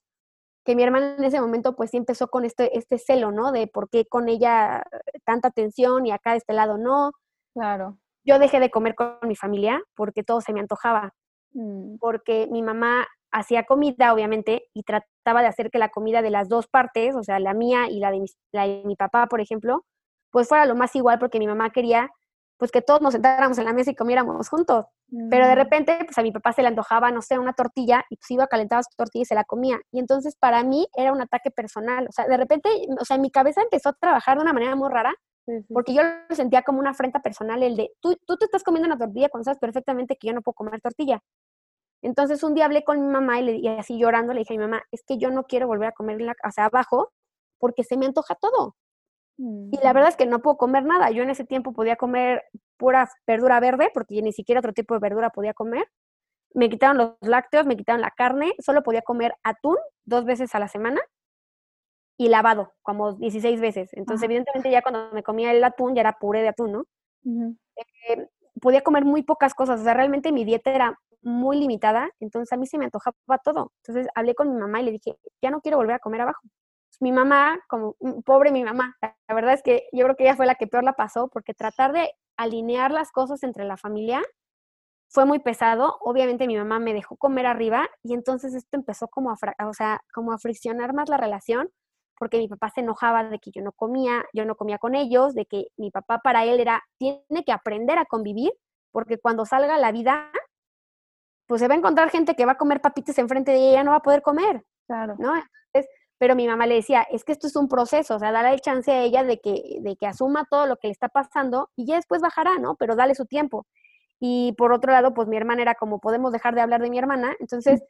que mi hermana en ese momento pues sí empezó con este, este celo, ¿no? De por qué con ella tanta atención y acá de este lado no. Claro. Yo dejé de comer con mi familia porque todo se me antojaba. Mm. Porque mi mamá hacía comida, obviamente, y trataba de hacer que la comida de las dos partes, o sea, la mía y la de la de mi papá, por ejemplo, pues fuera lo más igual porque mi mamá quería pues que todos nos sentáramos en la mesa y comiéramos juntos. Pero de repente, pues a mi papá se le antojaba, no sé, una tortilla y pues iba, calentaba su tortilla y se la comía. Y entonces para mí era un ataque personal. O sea, de repente, o sea, mi cabeza empezó a trabajar de una manera muy rara porque yo lo sentía como una afrenta personal, el de, tú, tú te estás comiendo una tortilla cuando sabes perfectamente que yo no puedo comer tortilla. Entonces un día hablé con mi mamá y, le, y así llorando le dije a mi mamá, es que yo no quiero volver a comer la, o sea, abajo porque se me antoja todo. Y la verdad es que no puedo comer nada. Yo en ese tiempo podía comer pura verdura verde, porque ni siquiera otro tipo de verdura podía comer. Me quitaron los lácteos, me quitaron la carne, solo podía comer atún dos veces a la semana y lavado, como 16 veces. Entonces, evidentemente, ya cuando me comía el atún, ya era puré de atún, ¿no? Eh, podía comer muy pocas cosas, o sea, realmente mi dieta era muy limitada, entonces a mí se me antojaba todo. Entonces hablé con mi mamá y le dije, ya no quiero volver a comer abajo. Mi mamá, como mm, pobre mi mamá, la verdad es que yo creo que ella fue la que peor la pasó, porque tratar de alinear las cosas entre la familia fue muy pesado. Obviamente mi mamá me dejó comer arriba y entonces esto empezó como a, o sea, como a friccionar más la relación porque mi papá se enojaba de que yo no comía, yo no comía con ellos, de que mi papá para él era, tiene que aprender a convivir, porque cuando salga a la vida, pues se va a encontrar gente que va a comer papitas enfrente de ella, no va a poder comer. Claro. ¿No? Entonces, pero mi mamá le decía, es que esto es un proceso, o sea, dale el chance a ella de que, de que asuma todo lo que le está pasando y ya después bajará, ¿no? Pero dale su tiempo. Y por otro lado, pues mi hermana era como, podemos dejar de hablar de mi hermana, entonces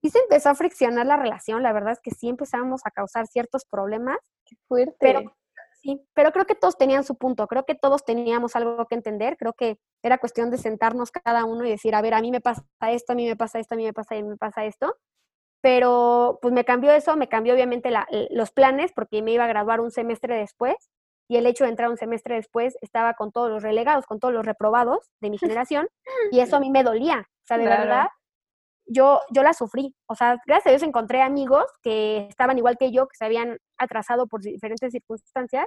y se empezó a friccionar la relación, la verdad es que sí empezábamos a causar ciertos problemas. Qué fuerte. Pero, sí, pero creo que todos tenían su punto, creo que todos teníamos algo que entender, creo que era cuestión de sentarnos cada uno y decir, a ver, a mí me pasa esto, a mí me pasa esto, a mí me pasa, a mí me pasa esto. Pero pues me cambió eso, me cambió obviamente los planes porque me iba a graduar un semestre después y el hecho de entrar un semestre después estaba con todos los relegados, con todos los reprobados de mi <laughs> generación y eso a mí me dolía. O sea, de verdad, yo, yo la sufrí. O sea, gracias a Dios encontré amigos que estaban igual que yo, que se habían atrasado por diferentes circunstancias,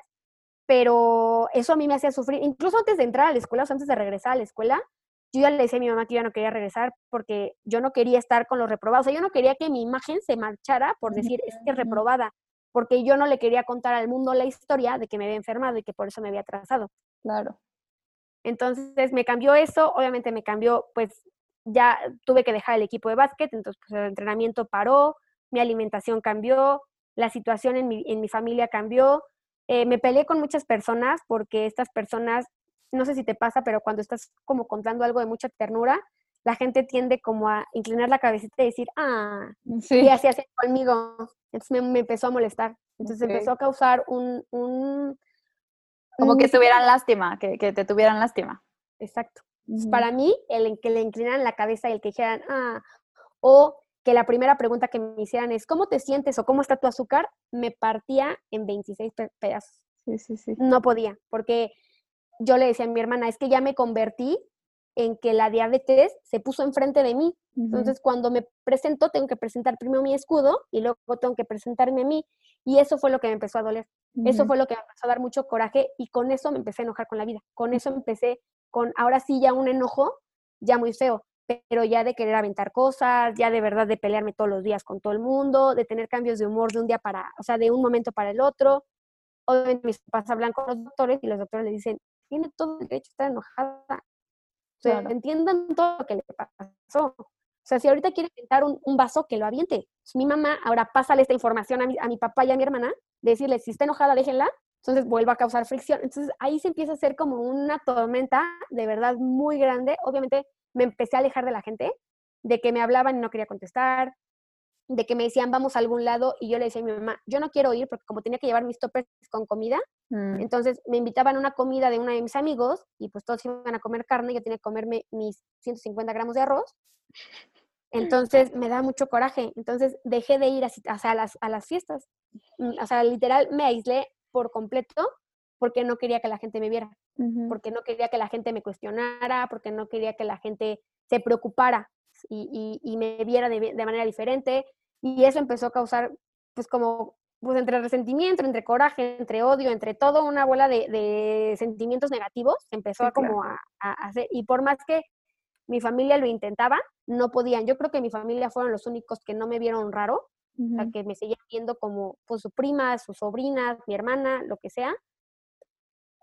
pero eso a mí me hacía sufrir. Incluso antes de entrar a la escuela, o sea, antes de regresar a la escuela, yo ya le decía a mi mamá que yo ya no quería regresar porque yo no quería estar con los reprobados. O sea, yo no quería que mi imagen se marchara por decir, es que es reprobada, porque yo no le quería contar al mundo la historia de que me había enfermado y que por eso me había atrasado. Claro. Entonces me cambió eso, obviamente me cambió pues ya tuve que dejar el equipo de básquet, entonces pues, el entrenamiento paró, mi alimentación cambió, la situación en mi, en mi familia cambió. Eh, me peleé con muchas personas porque estas personas, no sé si te pasa, pero cuando estás como contando algo de mucha ternura, la gente tiende como a inclinar la cabecita y decir, ah, y así así conmigo. Entonces me, empezó a molestar. Entonces empezó a causar un... un como que tuvieran lástima, que, que te tuvieran lástima. Exacto. Para mí, el que le inclinaran la cabeza y el que dijeran, ah, o que la primera pregunta que me hicieran es, ¿cómo te sientes o cómo está tu azúcar? Me partía en 26 pedazos. Sí, sí, sí. No podía, porque yo le decía a mi hermana, es que ya me convertí en que la diabetes se puso enfrente de mí. Entonces, cuando me presento, tengo que presentar primero mi escudo y luego tengo que presentarme a mí. Y eso fue lo que me empezó a doler. Eso fue lo que me empezó a dar mucho coraje y con eso me empecé a enojar con la vida. Con eso empecé con ahora sí ya un enojo ya muy feo, pero ya de querer aventar cosas, ya de verdad de pelearme todos los días con todo el mundo, de tener cambios de humor de un día para, o sea, de un momento para el otro. Obviamente mis papás hablan con los doctores y los doctores le dicen, tiene todo el derecho a estar enojada. O sea, entiendan todo lo que le pasó. O sea, si ahorita quiere aventar un, vaso, que lo aviente. mi mamá ahora pásale esta información a mi, a mi papá y a mi hermana, decirle, si está enojada, déjenla, entonces vuelvo a causar fricción. Entonces ahí se empieza a hacer como una tormenta de verdad muy grande. Obviamente me empecé a alejar de la gente, de que me hablaban y no quería contestar, de que me decían vamos a algún lado y yo le decía a mi mamá, yo no quiero ir porque como tenía que llevar mis toppers con comida, mm. entonces me invitaban a una comida de uno de mis amigos y pues todos iban a comer carne, yo tenía que comerme mis 150 gramos de arroz. Entonces me da mucho coraje. Entonces dejé de ir a, las, a las fiestas. Mm, o sea, literal me aislé por completo porque no quería que la gente me viera, porque no quería que la gente me cuestionara, porque no quería que la gente se preocupara y, me viera de, manera diferente. Y eso empezó a causar, pues como, pues entre resentimiento, entre coraje, entre odio, entre todo una bola de, sentimientos negativos, empezó a como a, hacer. Y por más que mi familia lo intentaba, no podían. Yo creo que mi familia fueron los únicos que no me vieron raro, que me seguían viendo como pues, su prima, su sobrina, mi hermana, lo que sea.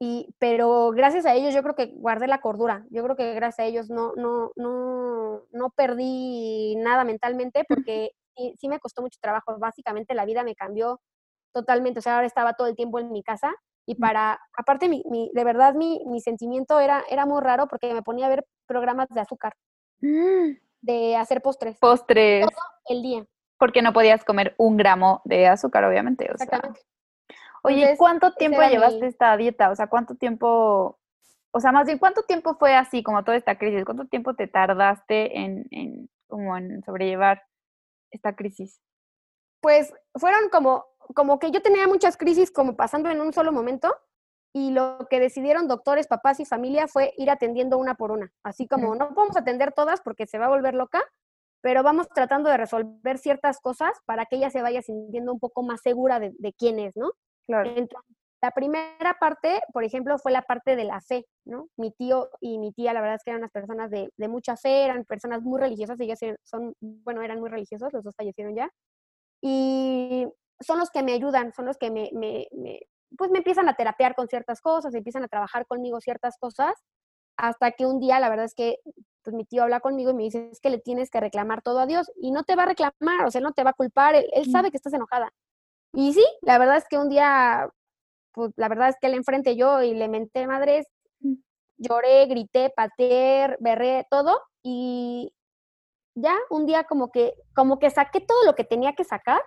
Y, pero gracias a ellos yo creo que guardé la cordura. Yo creo que gracias a ellos no, no, no, no perdí nada mentalmente porque sí, me costó mucho trabajo. Básicamente la vida me cambió totalmente. O sea, ahora estaba todo el tiempo en mi casa y para, aparte, mi, mi, de verdad mi, mi, sentimiento era, era muy raro porque me ponía a ver programas de azúcar, mm. de hacer postres. Postres. Todo el día porque no podías comer un gramo de azúcar, obviamente. Exactamente. Oye, ¿cuánto tiempo llevaste esta dieta? O sea, ¿cuánto tiempo, o sea, más bien, ¿cuánto tiempo fue así como toda esta crisis? ¿Cuánto tiempo te tardaste en, en como en sobrellevar esta crisis? Pues fueron como, como que yo tenía muchas crisis como pasando en un solo momento y lo que decidieron doctores, papás y familia fue ir atendiendo una por una. Así como no podemos atender todas porque se va a volver loca, pero vamos tratando de resolver ciertas cosas para que ella se vaya sintiendo un poco más segura de, quién es, ¿no? Claro. Entonces, la primera parte, por ejemplo, fue la parte de la fe, ¿no? Mi tío y mi tía, la verdad es que eran unas personas de, de mucha fe, eran personas muy religiosas, ellos son, bueno, eran muy religiosos, los dos fallecieron ya, y son los que me ayudan, son los que me, me, me pues me empiezan a terapear con ciertas cosas, empiezan a trabajar conmigo ciertas cosas, hasta que un día, la verdad es que pues mi tío habla conmigo y me dice, es que le tienes que reclamar todo a Dios y no te va a reclamar, o sea, no te va a culpar, él, mm. sabe que estás enojada. Y sí, la verdad es que un día, pues la verdad es que le enfrenté yo y le menté madres, mm. lloré, grité, pateé, berré, todo y ya un día como que, como que saqué todo lo que tenía que sacar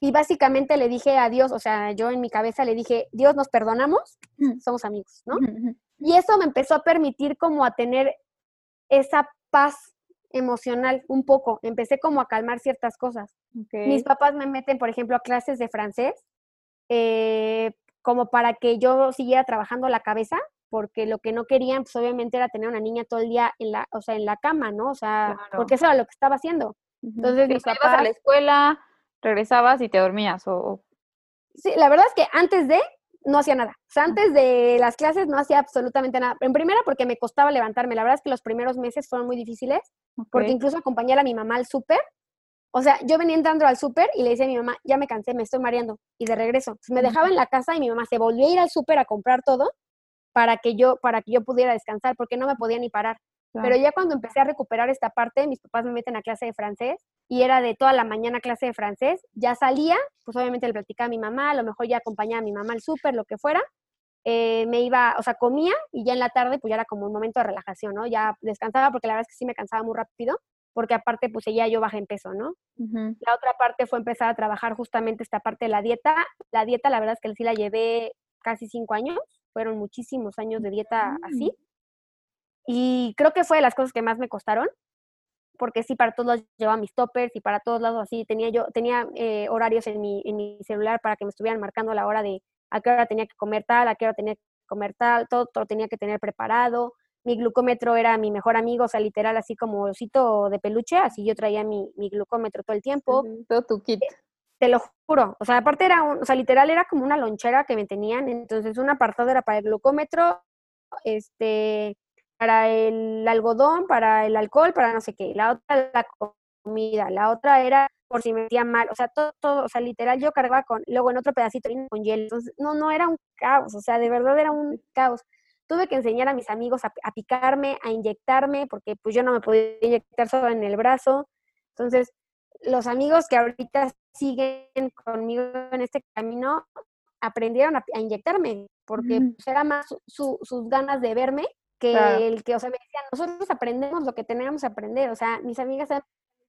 y básicamente le dije a Dios, o sea, yo en mi cabeza le dije, Dios, nos perdonamos, mm. somos amigos, ¿no? Y eso me empezó a permitir como a tener esa paz emocional un poco. Empecé como a calmar ciertas cosas. Mis papás me meten, por ejemplo, a clases de francés, eh, como para que yo siguiera trabajando la cabeza, porque lo que no querían, pues obviamente era tener una niña todo el día en la, o sea, en la cama, ¿no? O sea, porque eso era lo que estaba haciendo. Entonces, mis papás... a la escuela, regresabas y te dormías, o... Sí, la verdad es que antes de, no hacía nada. O sea, antes de las clases no hacía absolutamente nada. En primera porque me costaba levantarme. La verdad es que los primeros meses fueron muy difíciles, porque incluso acompañar a mi mamá al súper. O sea, yo venía entrando al súper y le decía a mi mamá, ya me cansé, me estoy mareando. Y de regreso. me dejaba en la casa y mi mamá se volvió a ir al súper a comprar todo para que yo, para que yo pudiera descansar, porque no me podía ni parar. Pero ya cuando empecé a recuperar esta parte, mis papás me meten a clase de francés y era de toda la mañana clase de francés. Ya salía, pues obviamente le platicaba a mi mamá, a lo mejor ya acompañaba a mi mamá al súper, lo que fuera. Eh, me iba, o sea, comía y ya en la tarde pues ya era como un momento de relajación, ¿no? Ya descansaba porque la verdad es que sí me cansaba muy rápido, porque aparte pues ya yo bajé en peso, ¿no? La otra parte fue empezar a trabajar justamente esta parte de la dieta. La dieta la verdad es que sí la llevé casi cinco años, fueron muchísimos años de dieta así. Y creo que fue de las cosas que más me costaron, porque sí, para todos lados llevaba mis toppers y para todos lados así, tenía yo, tenía eh, horarios en mi, en mi celular para que me estuvieran marcando la hora de a qué hora tenía que comer tal, a qué hora tenía que comer tal, todo, todo tenía que tener preparado. Mi glucómetro era mi mejor amigo, o sea, literal, así como osito de peluche, así yo traía mi, mi glucómetro todo el tiempo. Todo tu kit. Te lo juro, o sea, aparte era, un, o sea, literal era como una lonchera que me tenían, entonces un apartado era para el glucómetro, este, para el algodón, para el alcohol, para no sé qué. La otra la comida, la otra era por si me metía mal, o sea, todo, todo, o sea, literal yo cargaba con, luego en otro pedacito con hielo, entonces, no, no, era un caos, o sea, de verdad era un caos. Tuve que enseñar a mis amigos a, a picarme, a inyectarme, porque pues yo no me podía inyectar solo en el brazo, entonces, los amigos que ahorita siguen conmigo en este camino aprendieron a, inyectarme, porque pues, era más sus ganas de verme que el que, o sea, me decían, nosotros aprendemos lo que tenemos que aprender, o sea, mis amigas saben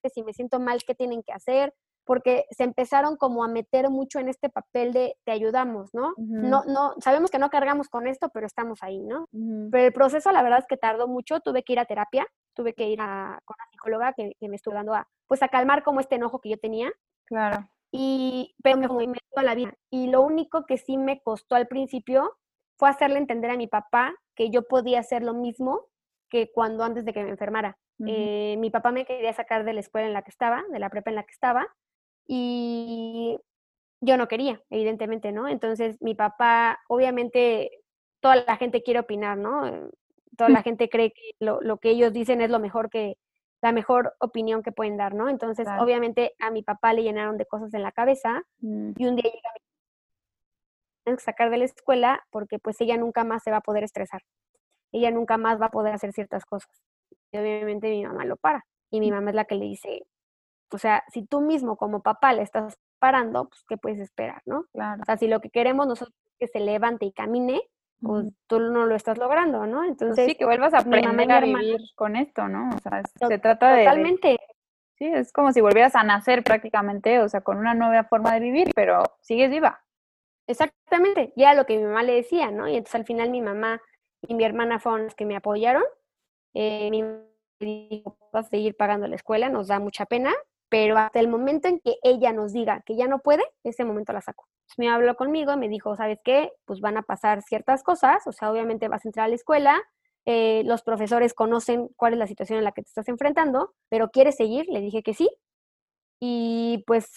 si me siento mal, qué tienen que hacer, porque se empezaron como a meter mucho en este papel de te ayudamos, ¿no? No, no, sabemos que no cargamos con esto, pero estamos ahí, ¿no? Pero el proceso, la verdad es que tardó mucho, tuve que ir a terapia, tuve que ir a, con una psicóloga que, me estuvo dando a, pues a calmar como este enojo que yo tenía. Claro. Y, pero me fue a la vida. Y lo único que sí me costó al principio fue hacerle entender a mi papá que yo podía hacer lo mismo que cuando antes de que me enfermara. Eh, mi papá me quería sacar de la escuela en la que estaba, de la prepa en la que estaba, y yo no quería, evidentemente, ¿no? Entonces mi papá, obviamente, toda la gente quiere opinar, ¿no? Toda la gente cree que lo, que ellos dicen es lo mejor que, la mejor opinión que pueden dar, ¿no? Entonces, obviamente, a mi papá le llenaron de cosas en la cabeza mm. y un día llega mi sacar de la escuela porque pues ella nunca más se va a poder estresar. Ella nunca más va a poder hacer ciertas cosas. Y obviamente mi mamá lo para. Y mi mamá es la que le dice, o sea, si tú mismo como papá le estás parando, pues ¿qué puedes esperar, no? Claro. O sea, si lo que queremos nosotros es que se levante y camine, pues tú no lo estás logrando, ¿no? Pues Entonces, sí, que vuelvas a aprender a vivir con esto, ¿no? O sea, se trata de... Totalmente. Sí, es como si volvieras a nacer prácticamente, o sea, con una nueva forma de vivir, pero sigues viva. Exactamente, ya lo que mi mamá le decía, ¿no? Y entonces al final mi mamá y mi hermana fueron los que me apoyaron. Eh, mi mamá dijo, vas a seguir pagando la escuela, nos da mucha pena, pero hasta el momento en que ella nos diga que ya no puede, ese momento la saco. me habló conmigo y me dijo, ¿sabes qué? Pues van a pasar ciertas cosas, o sea, obviamente vas a entrar a la escuela, eh, los profesores conocen cuál es la situación en la que te estás enfrentando, pero ¿quieres seguir? Le dije que sí. Y pues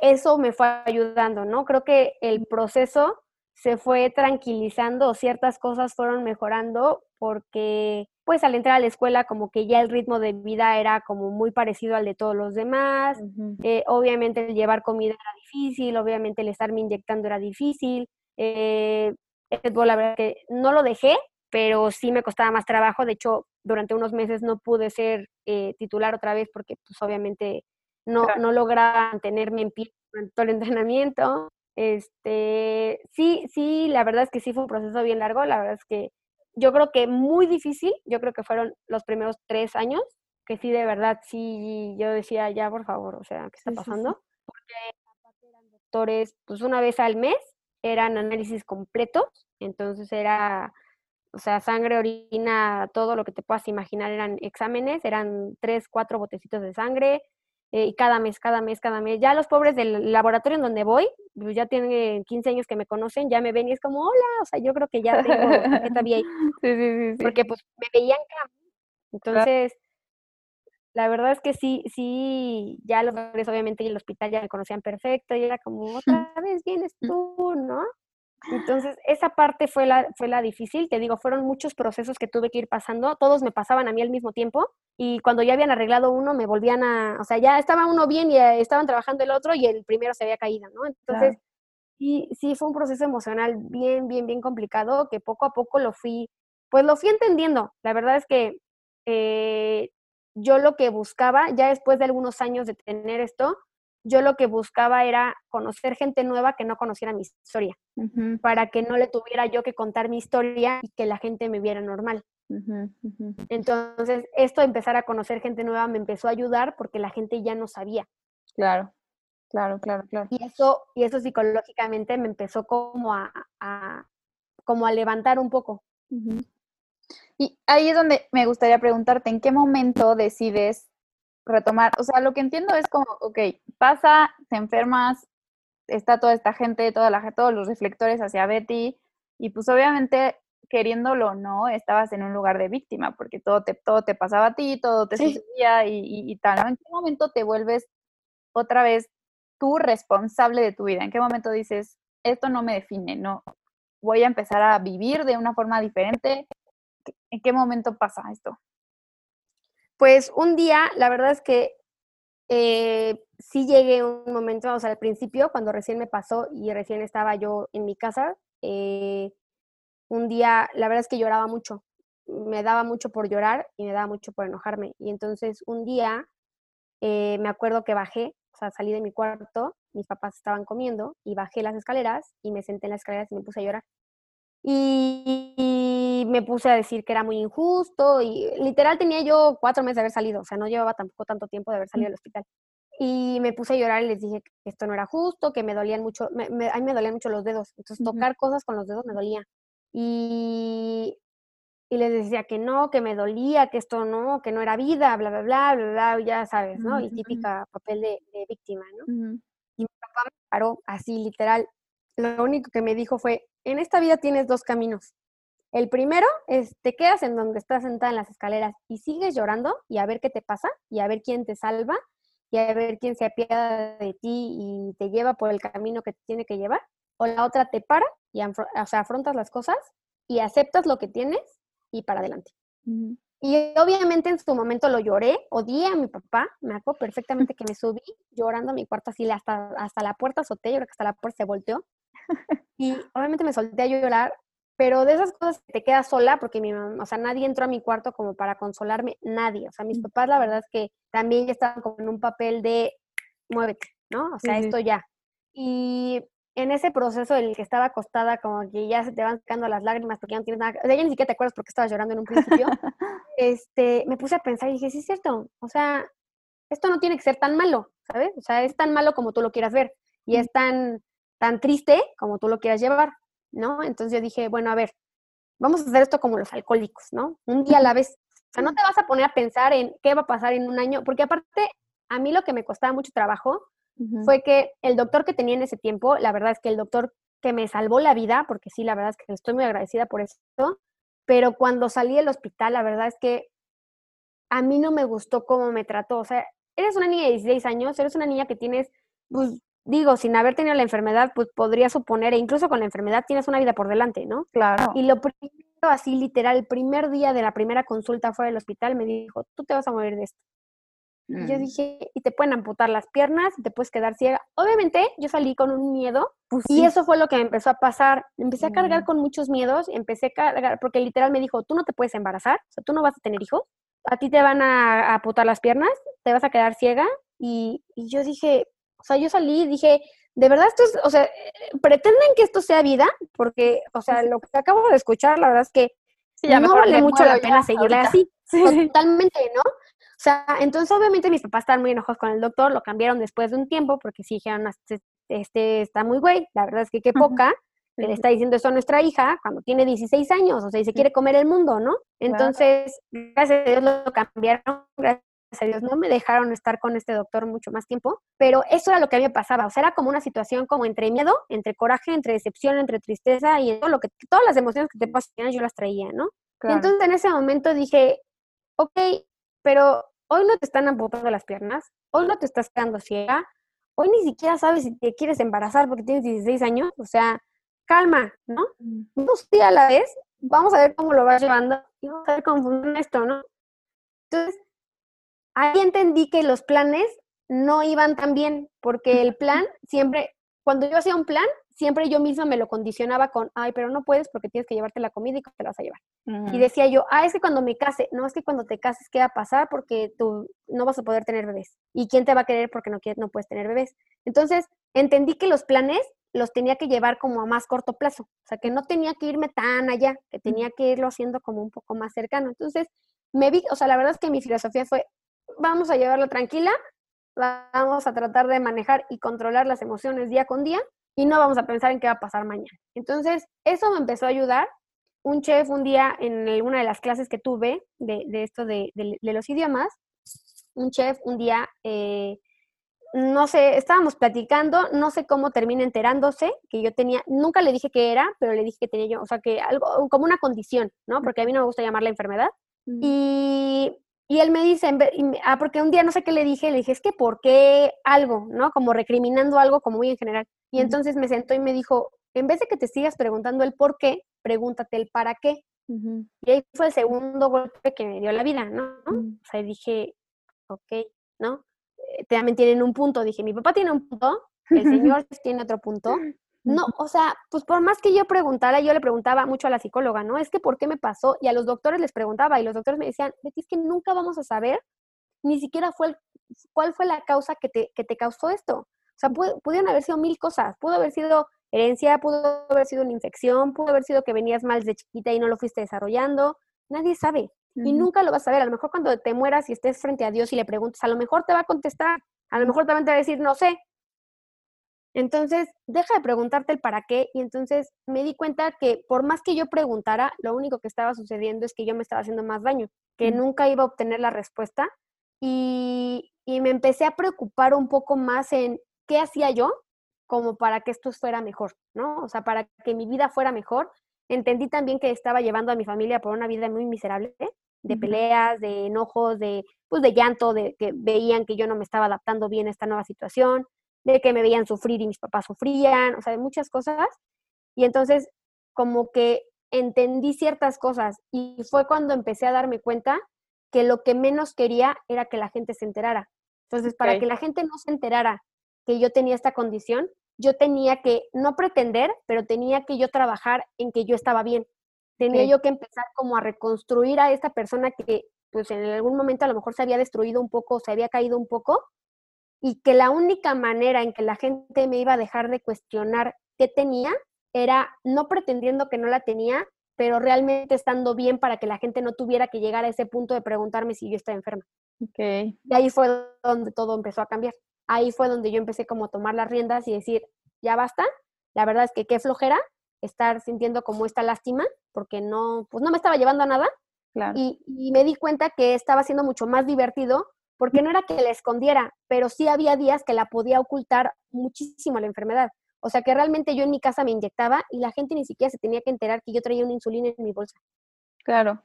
eso me fue ayudando, ¿no? Creo que el proceso se fue tranquilizando, ciertas cosas fueron mejorando porque pues al entrar a la escuela como que ya el ritmo de vida era como muy parecido al de todos los demás, eh, obviamente el llevar comida era difícil, obviamente el estarme inyectando era difícil, eh, la verdad que no lo dejé, pero sí me costaba más trabajo, de hecho durante unos meses no pude ser eh, titular otra vez porque pues obviamente no, no lograba mantenerme en pie durante todo el entrenamiento, este, sí, sí, la verdad es que sí fue un proceso bien largo, la verdad es que yo creo que muy difícil, yo creo que fueron los primeros tres años, que sí, de verdad, sí, yo decía, ya, por favor, o sea, ¿qué está pasando? Porque eran doctores, pues una vez al mes, eran análisis completos, entonces era, o sea, sangre, orina, todo lo que te puedas imaginar eran exámenes, eran tres, cuatro botecitos de sangre, eh, y cada mes, cada mes, cada mes. Ya los pobres del laboratorio en donde voy, pues ya tienen 15 años que me conocen, ya me ven y es como, hola, o sea, yo creo que ya tengo <laughs> tarjeta VIP. Sí, sí, sí, Porque pues me veían Entonces, la verdad es que sí, sí, ya los doctores obviamente y el hospital ya me conocían perfecto y era como, <laughs> otra vez vienes tú, ¿no? Entonces, esa parte fue la, fue la difícil, te digo, fueron muchos procesos que tuve que ir pasando, todos me pasaban a mí al mismo tiempo y cuando ya habían arreglado uno me volvían a, o sea, ya estaba uno bien y eh, estaban trabajando el otro y el primero se había caído, ¿no? Entonces, sí, sí fue un proceso emocional bien, bien, bien complicado que poco a poco lo fui, pues lo fui entendiendo. La verdad es que eh, yo lo que buscaba, ya después de algunos años de tener esto, yo lo que buscaba era conocer gente nueva que no conociera mi historia, para que no le tuviera yo que contar mi historia y que la gente me viera normal. Entonces, esto de empezar a conocer gente nueva me empezó a ayudar porque la gente ya no sabía. Claro, claro, claro, claro. Y eso, y eso psicológicamente me empezó como a, como a levantar un poco. Y ahí es donde me gustaría preguntarte, ¿en qué momento decides retomar, o sea, lo que entiendo es como, ok, pasa, te enfermas, está toda esta gente, toda la, todos los reflectores hacia Betty, y pues obviamente queriéndolo o no, estabas en un lugar de víctima, porque todo te, todo te pasaba a ti, todo te sucedía y, tal, ¿En qué momento te vuelves otra vez tú responsable de tu vida? ¿En qué momento dices, esto no me define, no, voy a empezar a vivir de una forma diferente? ¿En qué momento pasa esto? Pues un día, la verdad es que eh, sí llegué un momento, o sea, al principio, cuando recién me pasó y recién estaba yo en mi casa, eh, un día, la verdad es que lloraba mucho, me daba mucho por llorar y me daba mucho por enojarme. Y entonces un día eh, me acuerdo que bajé, o sea, salí de mi cuarto, mis papás estaban comiendo y bajé las escaleras y me senté en las escaleras y me puse a llorar. Y, me puse a decir que era muy injusto y literal tenía yo cuatro meses de haber salido, o sea, no llevaba tampoco tanto tiempo de haber salido del hospital. Y me puse a llorar y les dije que esto no era justo, que me dolían mucho, me, a mí me dolían mucho los dedos, entonces tocar cosas con los dedos me dolía. Y, y les decía que no, que me dolía, que esto no, que no era vida, bla, bla, bla, bla, bla, ya sabes, ¿no? Y típica papel de, de víctima, ¿no? Y mi papá me paró así, literal. Lo único que me dijo fue, en esta vida tienes dos caminos. El primero es, te quedas en donde estás sentada en las escaleras y sigues llorando y a ver qué te pasa y a ver quién te salva y a ver quién se apiada de ti y te lleva por el camino que te tiene que llevar. O la otra te para y o sea, afrontas las cosas y aceptas lo que tienes y para adelante. Y obviamente en su momento lo lloré, odié a mi papá, me acuerdo perfectamente que me subí llorando a mi cuarto así hasta, hasta la puerta azoté, yo creo que hasta la puerta se volteó y obviamente me solté a llorar, pero de esas cosas que te quedas sola, porque mi mamá, o sea, nadie entró a mi cuarto como para consolarme, nadie. O sea, mis papás, la verdad es que también ya estaban como en un papel de muévete, ¿no? O sea, esto ya. Y en ese proceso en el que estaba acostada, como que ya se te van sacando las lágrimas porque ya no tienes nada, o sea, ya ni siquiera te acuerdas porque estabas llorando en un principio, <laughs> este, me puse a pensar y dije, sí es cierto, o sea, esto no tiene que ser tan malo, ¿sabes? O sea, es tan malo como tú lo quieras ver y es tan tan triste como tú lo quieras llevar, ¿no? Entonces yo dije, bueno, a ver, vamos a hacer esto como los alcohólicos, ¿no? Un día a la vez. O sea, no te vas a poner a pensar en qué va a pasar en un año, porque aparte, a mí lo que me costaba mucho trabajo fue que el doctor que tenía en ese tiempo, la verdad es que el doctor que me salvó la vida, porque sí, la verdad es que estoy muy agradecida por eso, pero cuando salí del hospital, la verdad es que a mí no me gustó cómo me trató. O sea, eres una niña de 16 años, eres una niña que tienes, pues digo, sin haber tenido la enfermedad, pues podría suponer, e incluso con la enfermedad tienes una vida por delante, ¿no? Claro. Y lo primero, así literal, el primer día de la primera consulta fuera del hospital, me dijo, tú te vas a morir de esto. Y yo mm. dije, y te pueden amputar las piernas, y te puedes quedar ciega. Obviamente, yo salí con un miedo, pues y eso fue lo que me empezó a pasar. Empecé a cargar mm. con muchos miedos, empecé a cargar, porque literal me dijo, tú no te puedes embarazar, o sea, tú no vas a tener hijos, a ti te van a amputar las piernas, te vas a quedar ciega. Y, y yo dije, o sea, yo salí y dije, de verdad esto es, o sea, pretenden que esto sea vida, porque, o sea, lo que acabo de escuchar, la verdad es que no vale mucho la pena seguirle así. <laughs> Totalmente, ¿no? O sea, entonces obviamente mis papás estaban muy enojados con el doctor, lo cambiaron después de un tiempo, porque sí dijeron, este, este está muy güey, la verdad es que qué poca, le está diciendo esto a nuestra hija cuando tiene 16 años, o sea, y se quiere comer el mundo, ¿no? Entonces, gracias a Dios lo cambiaron, gracias a Dios no me dejaron estar con este doctor mucho más tiempo, pero eso era lo que a mí me pasaba, o sea, era como una situación como entre miedo, entre coraje, entre decepción, entre tristeza y todo lo que, todas las emociones que te pasan yo las traía, ¿no? Entonces en ese momento dije, ok, pero hoy no te están amputando las piernas, hoy no te estás quedando ciega, hoy ni siquiera sabes si te quieres embarazar porque tienes 16 años, o sea, calma, ¿no? Un día a la vez, vamos a ver cómo lo vas llevando y vamos a ver cómo funciona esto, ¿no? Entonces, ahí entendí que los planes no iban tan bien, porque el plan siempre, cuando yo hacía un plan, siempre yo misma me lo condicionaba con, ay, pero no puedes porque tienes que llevarte la comida y te la vas a llevar. Y decía yo, ah, es que cuando me case, no, es que cuando te cases, ¿qué va a pasar? Porque tú no vas a poder tener bebés. ¿Y quién te va a querer porque no, quieres, no puedes tener bebés? Entonces, entendí que los planes los tenía que llevar como a más corto plazo, o sea, que no tenía que irme tan allá, que tenía que irlo haciendo como un poco más cercano. Entonces, me vi, o sea, la verdad es que mi filosofía fue, vamos a llevarlo tranquila, vamos a tratar de manejar y controlar las emociones día con día y no vamos a pensar en qué va a pasar mañana. Entonces, eso me empezó a ayudar. Un chef un día en una de las clases que tuve de, esto de, los idiomas, un chef un día, eh, no sé, estábamos platicando, no sé cómo termina enterándose que yo tenía, nunca le dije qué era, pero le dije que tenía yo, o sea, que algo, como una condición, ¿no? Porque a mí no me gusta llamarla enfermedad. Y y él me dice, ah, porque un día no sé qué le dije, le dije, es que ¿por qué algo? ¿No? Como recriminando algo como muy en general. Y entonces me sentó y me dijo, en vez de que te sigas preguntando el por qué, pregúntate el para qué. Y ahí fue el segundo golpe que me dio la vida, ¿no? O sea, dije, ok, ¿no? Eh, también tienen un punto. Dije, mi papá tiene un punto, el señor <laughs> tiene otro punto. No, o sea, pues por más que yo preguntara, yo le preguntaba mucho a la psicóloga, ¿no? Es que ¿por qué me pasó? Y a los doctores les preguntaba y los doctores me decían, Betty, es que nunca vamos a saber ni siquiera fue cuál fue la causa que te, que te causó esto. O sea, pudieron haber sido mil cosas. Pudo haber sido herencia, pudo haber sido una infección, pudo haber sido que venías mal de chiquita y no lo fuiste desarrollando. Nadie sabe. Y nunca lo vas a saber. A lo mejor cuando te mueras y estés frente a Dios y le preguntas, a lo mejor te va a contestar. A lo mejor también te va a decir, no sé, entonces, deja de preguntarte el para qué y entonces me di cuenta que por más que yo preguntara, lo único que estaba sucediendo es que yo me estaba haciendo más daño, que nunca iba a obtener la respuesta y, me empecé a preocupar un poco más en qué hacía yo como para que esto fuera mejor, ¿no? O sea, para que mi vida fuera mejor. Entendí también que estaba llevando a mi familia por una vida muy miserable, de peleas, de enojos, de, pues de llanto, de que veían que yo no me estaba adaptando bien a esta nueva situación de que me veían sufrir y mis papás sufrían, o sea, de muchas cosas. Y entonces, como que entendí ciertas cosas y fue cuando empecé a darme cuenta que lo que menos quería era que la gente se enterara. Entonces, para que la gente no se enterara que yo tenía esta condición, yo tenía que no pretender, pero tenía que yo trabajar en que yo estaba bien. Tenía yo que empezar como a reconstruir a esta persona que pues en algún momento a lo mejor se había destruido un poco, se había caído un poco, y que la única manera en que la gente me iba a dejar de cuestionar qué tenía era no pretendiendo que no la tenía, pero realmente estando bien para que la gente no tuviera que llegar a ese punto de preguntarme si yo estaba enferma. Okay. Y ahí fue donde todo empezó a cambiar. Ahí fue donde yo empecé como a tomar las riendas y decir, ya basta, la verdad es que qué flojera estar sintiendo como esta lástima, porque no, pues no me estaba llevando a nada. Y, y me di cuenta que estaba siendo mucho más divertido, porque no era que la escondiera, pero sí había días que la podía ocultar muchísimo la enfermedad. O sea que realmente yo en mi casa me inyectaba y la gente ni siquiera se tenía que enterar que yo traía una insulina en mi bolsa. Claro.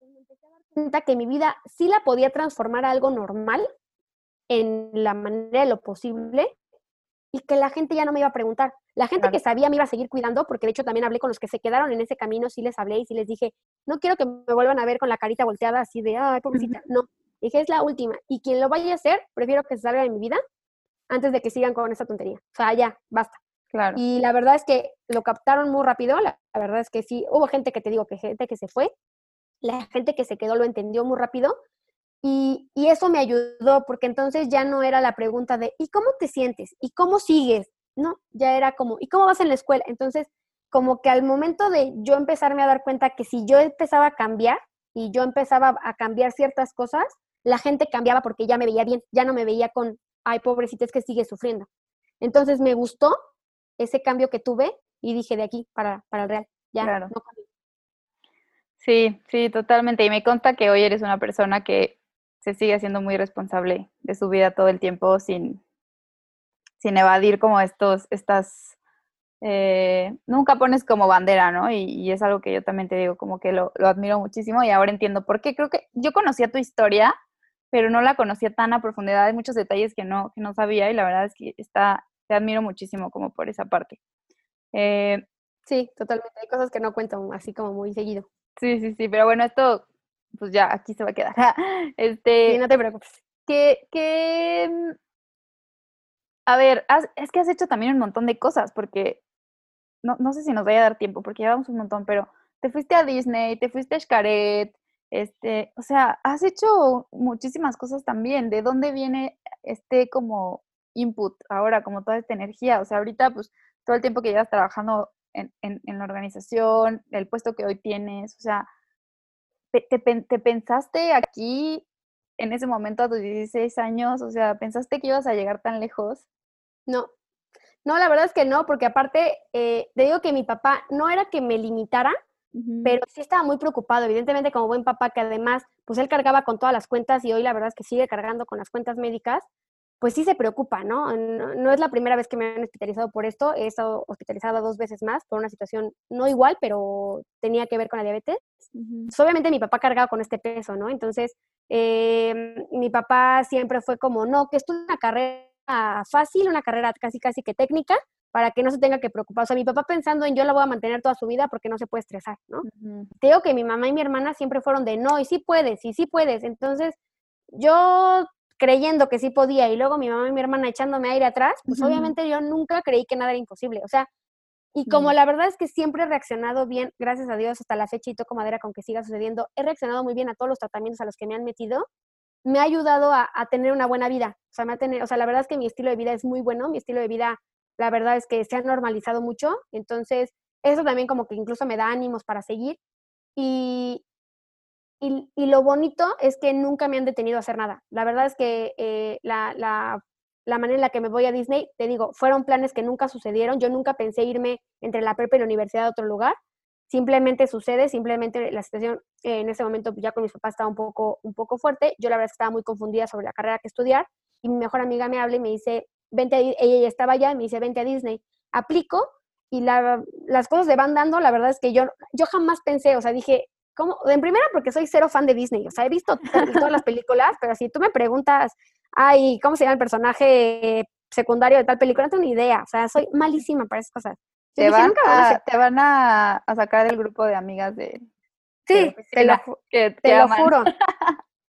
Me empecé a dar cuenta que mi vida sí la podía transformar a algo normal en la manera de lo posible y que la gente ya no me iba a preguntar. La gente que sabía me iba a seguir cuidando, porque de hecho también hablé con los que se quedaron en ese camino, sí les hablé y sí les dije, no quiero que me vuelvan a ver con la carita volteada así de, ay, pobrecita. No, dije, es la última. Y quien lo vaya a hacer, prefiero que se salga de mi vida antes de que sigan con esa tontería. O sea, ya, basta. Claro. Y la verdad es que lo captaron muy rápido. La, la verdad es que sí, hubo gente que te digo que gente que se fue, la gente que se quedó lo entendió muy rápido y, eso me ayudó porque entonces ya no era la pregunta de ¿y cómo te sientes? ¿y cómo sigues? No, ya era como ¿y cómo vas en la escuela? Entonces, como que al momento de yo empezarme a dar cuenta que si yo empezaba a cambiar y yo empezaba a cambiar ciertas cosas, la gente cambiaba porque ya me veía bien, ya no me veía con, ay, pobrecita, es que sigue sufriendo. Entonces me gustó ese cambio que tuve y dije de aquí para, para el real, ya no cambio. Sí, sí, totalmente. Y me consta que hoy eres una persona que se sigue siendo muy responsable de su vida todo el tiempo sin, sin evadir como estos, estas, eh, nunca pones como bandera, ¿no? Y, es algo que yo también te digo, como que lo, lo, admiro muchísimo y ahora entiendo por qué. Creo que yo conocía tu historia, pero no la conocía tan a profundidad, hay muchos detalles que no, que no sabía y la verdad es que está, te admiro muchísimo como por esa parte. Eh, sí, totalmente, hay cosas que no cuento así como muy seguido. Sí, sí, sí, pero bueno, esto pues ya aquí se va a quedar. <laughs> este, sí, no te preocupes. Que, mm, a ver, es que has hecho también un montón de cosas, porque no, no sé si nos vaya a dar tiempo, porque llevamos un montón, pero te fuiste a Disney, te fuiste a Xcaret, este, o sea, has hecho muchísimas cosas también. ¿De dónde viene este como input ahora, como toda esta energía? O sea, ahorita, pues, todo el tiempo que llevas trabajando en, en, la organización, el puesto que hoy tienes, o sea, ¿te, pensaste aquí en ese momento a tus 16 años? O sea, ¿pensaste que ibas a llegar tan lejos? No, no, la verdad es que no, porque aparte, eh, te digo que mi papá no era que me limitara, pero sí estaba muy preocupado, evidentemente como buen papá, que además, pues él cargaba con todas las cuentas y hoy la verdad es que sigue cargando con las cuentas médicas, pues sí se preocupa, ¿no? ¿no? es la primera vez que me han hospitalizado por esto, he estado hospitalizada dos veces más por una situación no igual, pero tenía que ver con la diabetes. Pues, obviamente mi papá cargaba con este peso, ¿no? Entonces, eh, mi papá siempre fue como, no, que esto es una carrera fácil, una carrera casi casi que técnica, para que no se tenga que preocupar. O sea, mi papá pensando en yo la voy a mantener toda su vida porque no se puede estresar, ¿no? Te digo que mi mamá y mi hermana siempre fueron de no, y sí puedes, y sí puedes. Entonces, yo creyendo que sí podía y luego mi mamá y mi hermana echándome aire atrás, pues obviamente yo nunca creí que nada era imposible. O sea, y como la verdad es que siempre he reaccionado bien, gracias a Dios, hasta la fecha y toco madera con que siga sucediendo, he reaccionado muy bien a todos los tratamientos a los que me han metido, me ha ayudado a, tener una buena vida. O sea, me ha tener, o sea, la verdad es que mi estilo de vida es muy bueno, mi estilo de vida, la verdad es que se ha normalizado mucho, entonces eso también como que incluso me da ánimos para seguir. Y, y, lo bonito es que nunca me han detenido a hacer nada. La verdad es que eh, la, la, la, manera en la que me voy a Disney, te digo, fueron planes que nunca sucedieron. Yo nunca pensé irme entre la prepa y la universidad a otro lugar. Simplemente sucede, simplemente la situación en ese momento ya con mis papás estaba un poco, un poco fuerte. Yo la verdad es estaba muy confundida sobre la carrera que estudiar y mi mejor amiga me habla y me dice, vente a, ella ya estaba allá, me dice, vente a Disney. Aplico y la, las cosas le van dando, la verdad es que yo, yo jamás pensé, o sea, dije, en primera, porque soy cero fan de Disney, o sea, he visto <laughs> todas las películas, pero si tú me preguntas, ay, ¿cómo se llama el personaje secundario de tal película? No tengo ni idea, o sea, soy malísima para esas cosas. Te, van, a, te van a, sacar del grupo de amigas de... Sí, te, lo, te lo juro.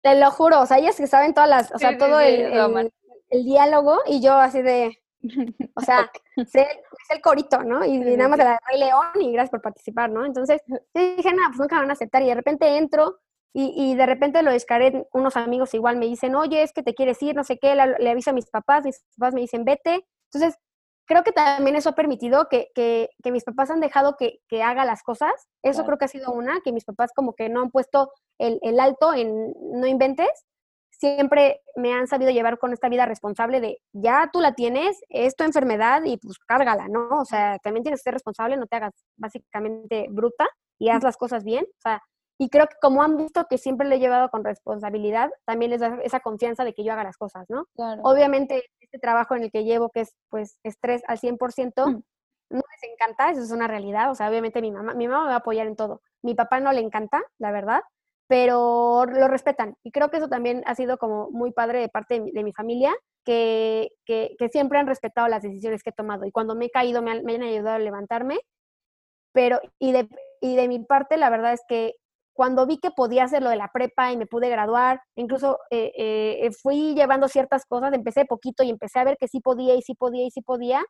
te lo juro, o sea, ellas que saben todas las, o <laughs> sea, todo el, el diálogo y yo así de, <laughs> o sea, es el corito, ¿no? Y, nada más de la Rey León y gracias por participar, ¿no? Entonces, dije, nada, pues nunca van a aceptar. Y de repente entro y, y de repente lo descaré, unos amigos igual me dicen, oye, es que te quieres ir, no sé qué, le, aviso a mis papás, mis papás me dicen, vete. Entonces, creo que también eso ha permitido que, que, que mis papás han dejado que, que haga las cosas. Eso creo que ha sido una, que mis papás como que no han puesto el, el alto en no inventes siempre me han sabido llevar con esta vida responsable de, ya tú la tienes, es tu enfermedad y pues cárgala, ¿no? O sea, también tienes que ser responsable, no te hagas básicamente bruta y haz las cosas bien. O sea, y creo que como han visto que siempre le he llevado con responsabilidad, también les da esa confianza de que yo haga las cosas, ¿no? Obviamente, este trabajo en el que llevo, que es pues estrés al 100%, mm. no les encanta, eso es una realidad. O sea, obviamente mi mamá, mi mamá me va a apoyar en todo. Mi papá no le encanta, la verdad, pero lo respetan. Y creo que eso también ha sido como muy padre de parte de mi, familia, que, que, siempre han respetado las decisiones que he tomado. Y cuando me he caído, me han, me han ayudado a levantarme. Pero, y de, y de mi parte, la verdad es que cuando vi que podía hacer lo de la prepa y me pude graduar, incluso eh, eh, fui llevando ciertas cosas, empecé poquito y empecé a ver que sí podía y sí podía y sí podía.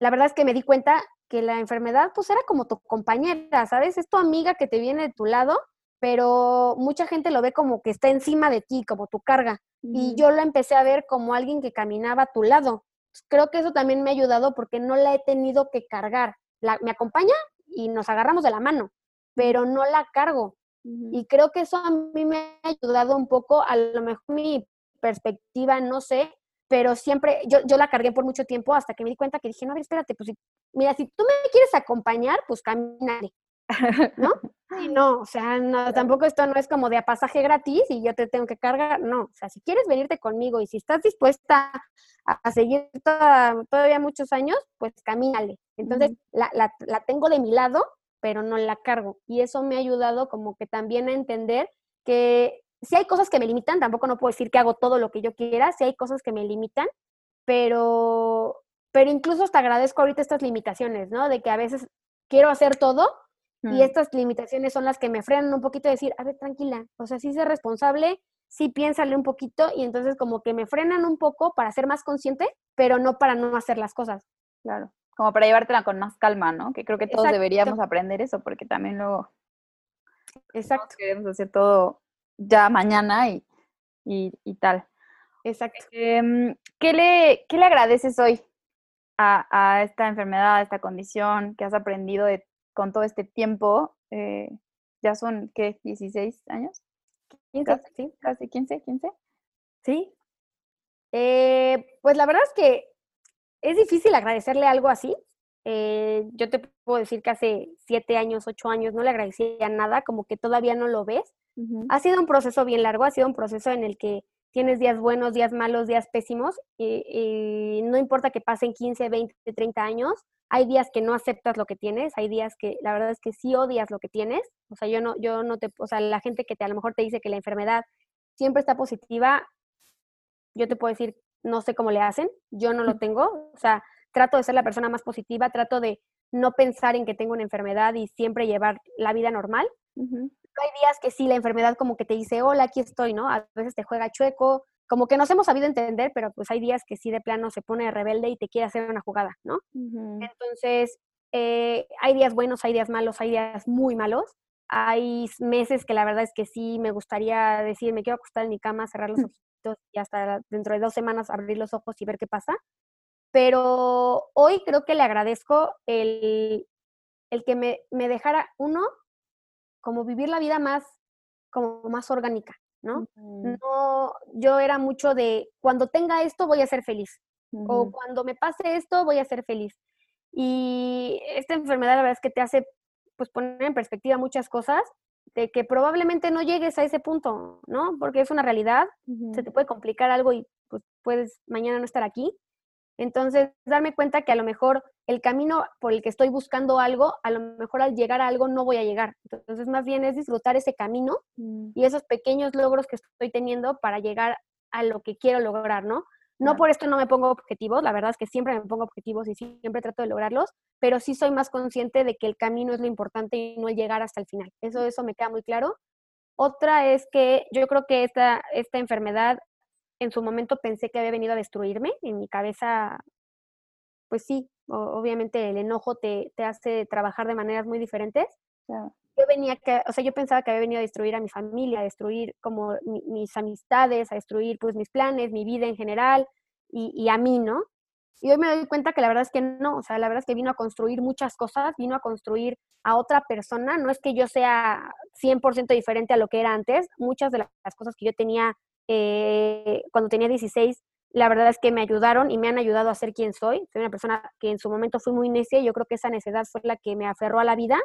La verdad es que me di cuenta que la enfermedad pues era como tu compañera, ¿sabes? Es tu amiga que te viene de tu lado, pero mucha gente lo ve como que está encima de ti, como tu carga. Y yo lo empecé a ver como alguien que caminaba a tu lado. Creo que eso también me ha ayudado porque no la he tenido que cargar. me acompaña y nos agarramos de la mano, pero no la cargo. Y creo que eso a mí me ha ayudado un poco, a lo mejor mi perspectiva, no sé, pero siempre, yo, yo la cargué por mucho tiempo hasta que me di cuenta que dije, no, a ver, espérate, pues mira, si tú me quieres acompañar, pues camínale, <laughs> ¿no? No, o sea, no, tampoco esto no es como de a pasaje gratis y yo te tengo que cargar, no, o sea, si quieres venirte conmigo y si estás dispuesta a, seguir todavía muchos años, pues camínale. Entonces, la, la, la tengo de mi lado pero no la cargo. Y eso me ha ayudado como que también a entender que si hay cosas que me limitan, tampoco no puedo decir que hago todo lo que yo quiera, si hay cosas que me limitan, pero, pero incluso hasta agradezco ahorita estas limitaciones, ¿no? De que a veces quiero hacer todo y mm. estas limitaciones son las que me frenan un poquito de decir, a ver, tranquila, o sea, sí sé responsable, sí piénsale un poquito y entonces como que me frenan un poco para ser más consciente, pero no para no hacer las cosas. Claro como para llevártela con más calma, ¿no? Que creo que todos deberíamos aprender eso, porque también luego Exacto. queremos hacer todo ya mañana y, y, tal. Exacto. Em, ¿qué, le, ¿Qué le agradeces hoy a, a, esta enfermedad, a esta condición que has aprendido de, con todo este tiempo? Eh, ya son, ¿qué? ¿16 años? 15, casi, sí. Casi 15, 15. Sí. Eh, pues la verdad es que es difícil agradecerle algo así. Eh, yo te puedo decir que hace siete años, ocho años no le agradecía nada, como que todavía no lo ves. Ha sido un proceso bien largo, ha sido un proceso en el que tienes días buenos, días malos, días pésimos, y, no importa que pasen 15, 20, 30 años, hay días que no aceptas lo que tienes, hay días que la verdad es que sí odias lo que tienes, o sea, yo no, yo no te, o sea, la gente que te, a lo mejor te dice que la enfermedad siempre está positiva, yo te puedo decir no sé cómo le hacen, yo no lo tengo, o sea, trato de ser la persona más positiva, trato de no pensar en que tengo una enfermedad y siempre llevar la vida normal. Hay días que sí, la enfermedad como que te dice, hola, aquí estoy, ¿no? A veces te juega chueco, como que nos hemos sabido entender, pero pues hay días que sí de plano se pone rebelde y te quiere hacer una jugada, ¿no? Entonces, eh, hay días buenos, hay días malos, hay días muy malos. Hay meses que la verdad es que sí me gustaría decir, me quiero acostar en mi cama, cerrar los <laughs> ojos y hasta dentro de dos semanas abrir los ojos y ver qué pasa. Pero hoy creo que le agradezco el, el que me, me, dejara uno como vivir la vida más, como más orgánica, ¿no? No, yo era mucho de cuando tenga esto voy a ser feliz o cuando me pase esto voy a ser feliz. Y esta enfermedad la verdad es que te hace pues poner en perspectiva muchas cosas de que probablemente no llegues a ese punto, ¿no? Porque es una realidad, se te puede complicar algo y pues puedes mañana no estar aquí. Entonces, darme cuenta que a lo mejor el camino por el que estoy buscando algo, a lo mejor al llegar a algo no voy a llegar. Entonces, más bien es disfrutar ese camino mm. y esos pequeños logros que estoy teniendo para llegar a lo que quiero lograr, ¿no? No por esto no me pongo objetivos, la verdad es que siempre me pongo objetivos y siempre trato de lograrlos, pero sí soy más consciente de que el camino es lo importante y no el llegar hasta el final. Eso, eso me queda muy claro. Otra es que yo creo que esta, esta enfermedad en su momento pensé que había venido a destruirme. En mi cabeza, pues sí, obviamente el enojo te, te hace trabajar de maneras muy diferentes yo venía que, o sea, yo pensaba que había venido a destruir a mi familia, a destruir como mis amistades, a destruir pues mis planes, mi vida en general y, a mí, ¿no? Y hoy me doy cuenta que la verdad es que no, o sea, la verdad es que vino a construir muchas cosas, vino a construir a otra persona, no es que yo sea 100% diferente a lo que era antes, muchas de las cosas que yo tenía eh, cuando tenía 16, la verdad es que me ayudaron y me han ayudado a ser quien soy. Soy una persona que en su momento fui muy necia y yo creo que esa necedad fue la que me aferró a la vida.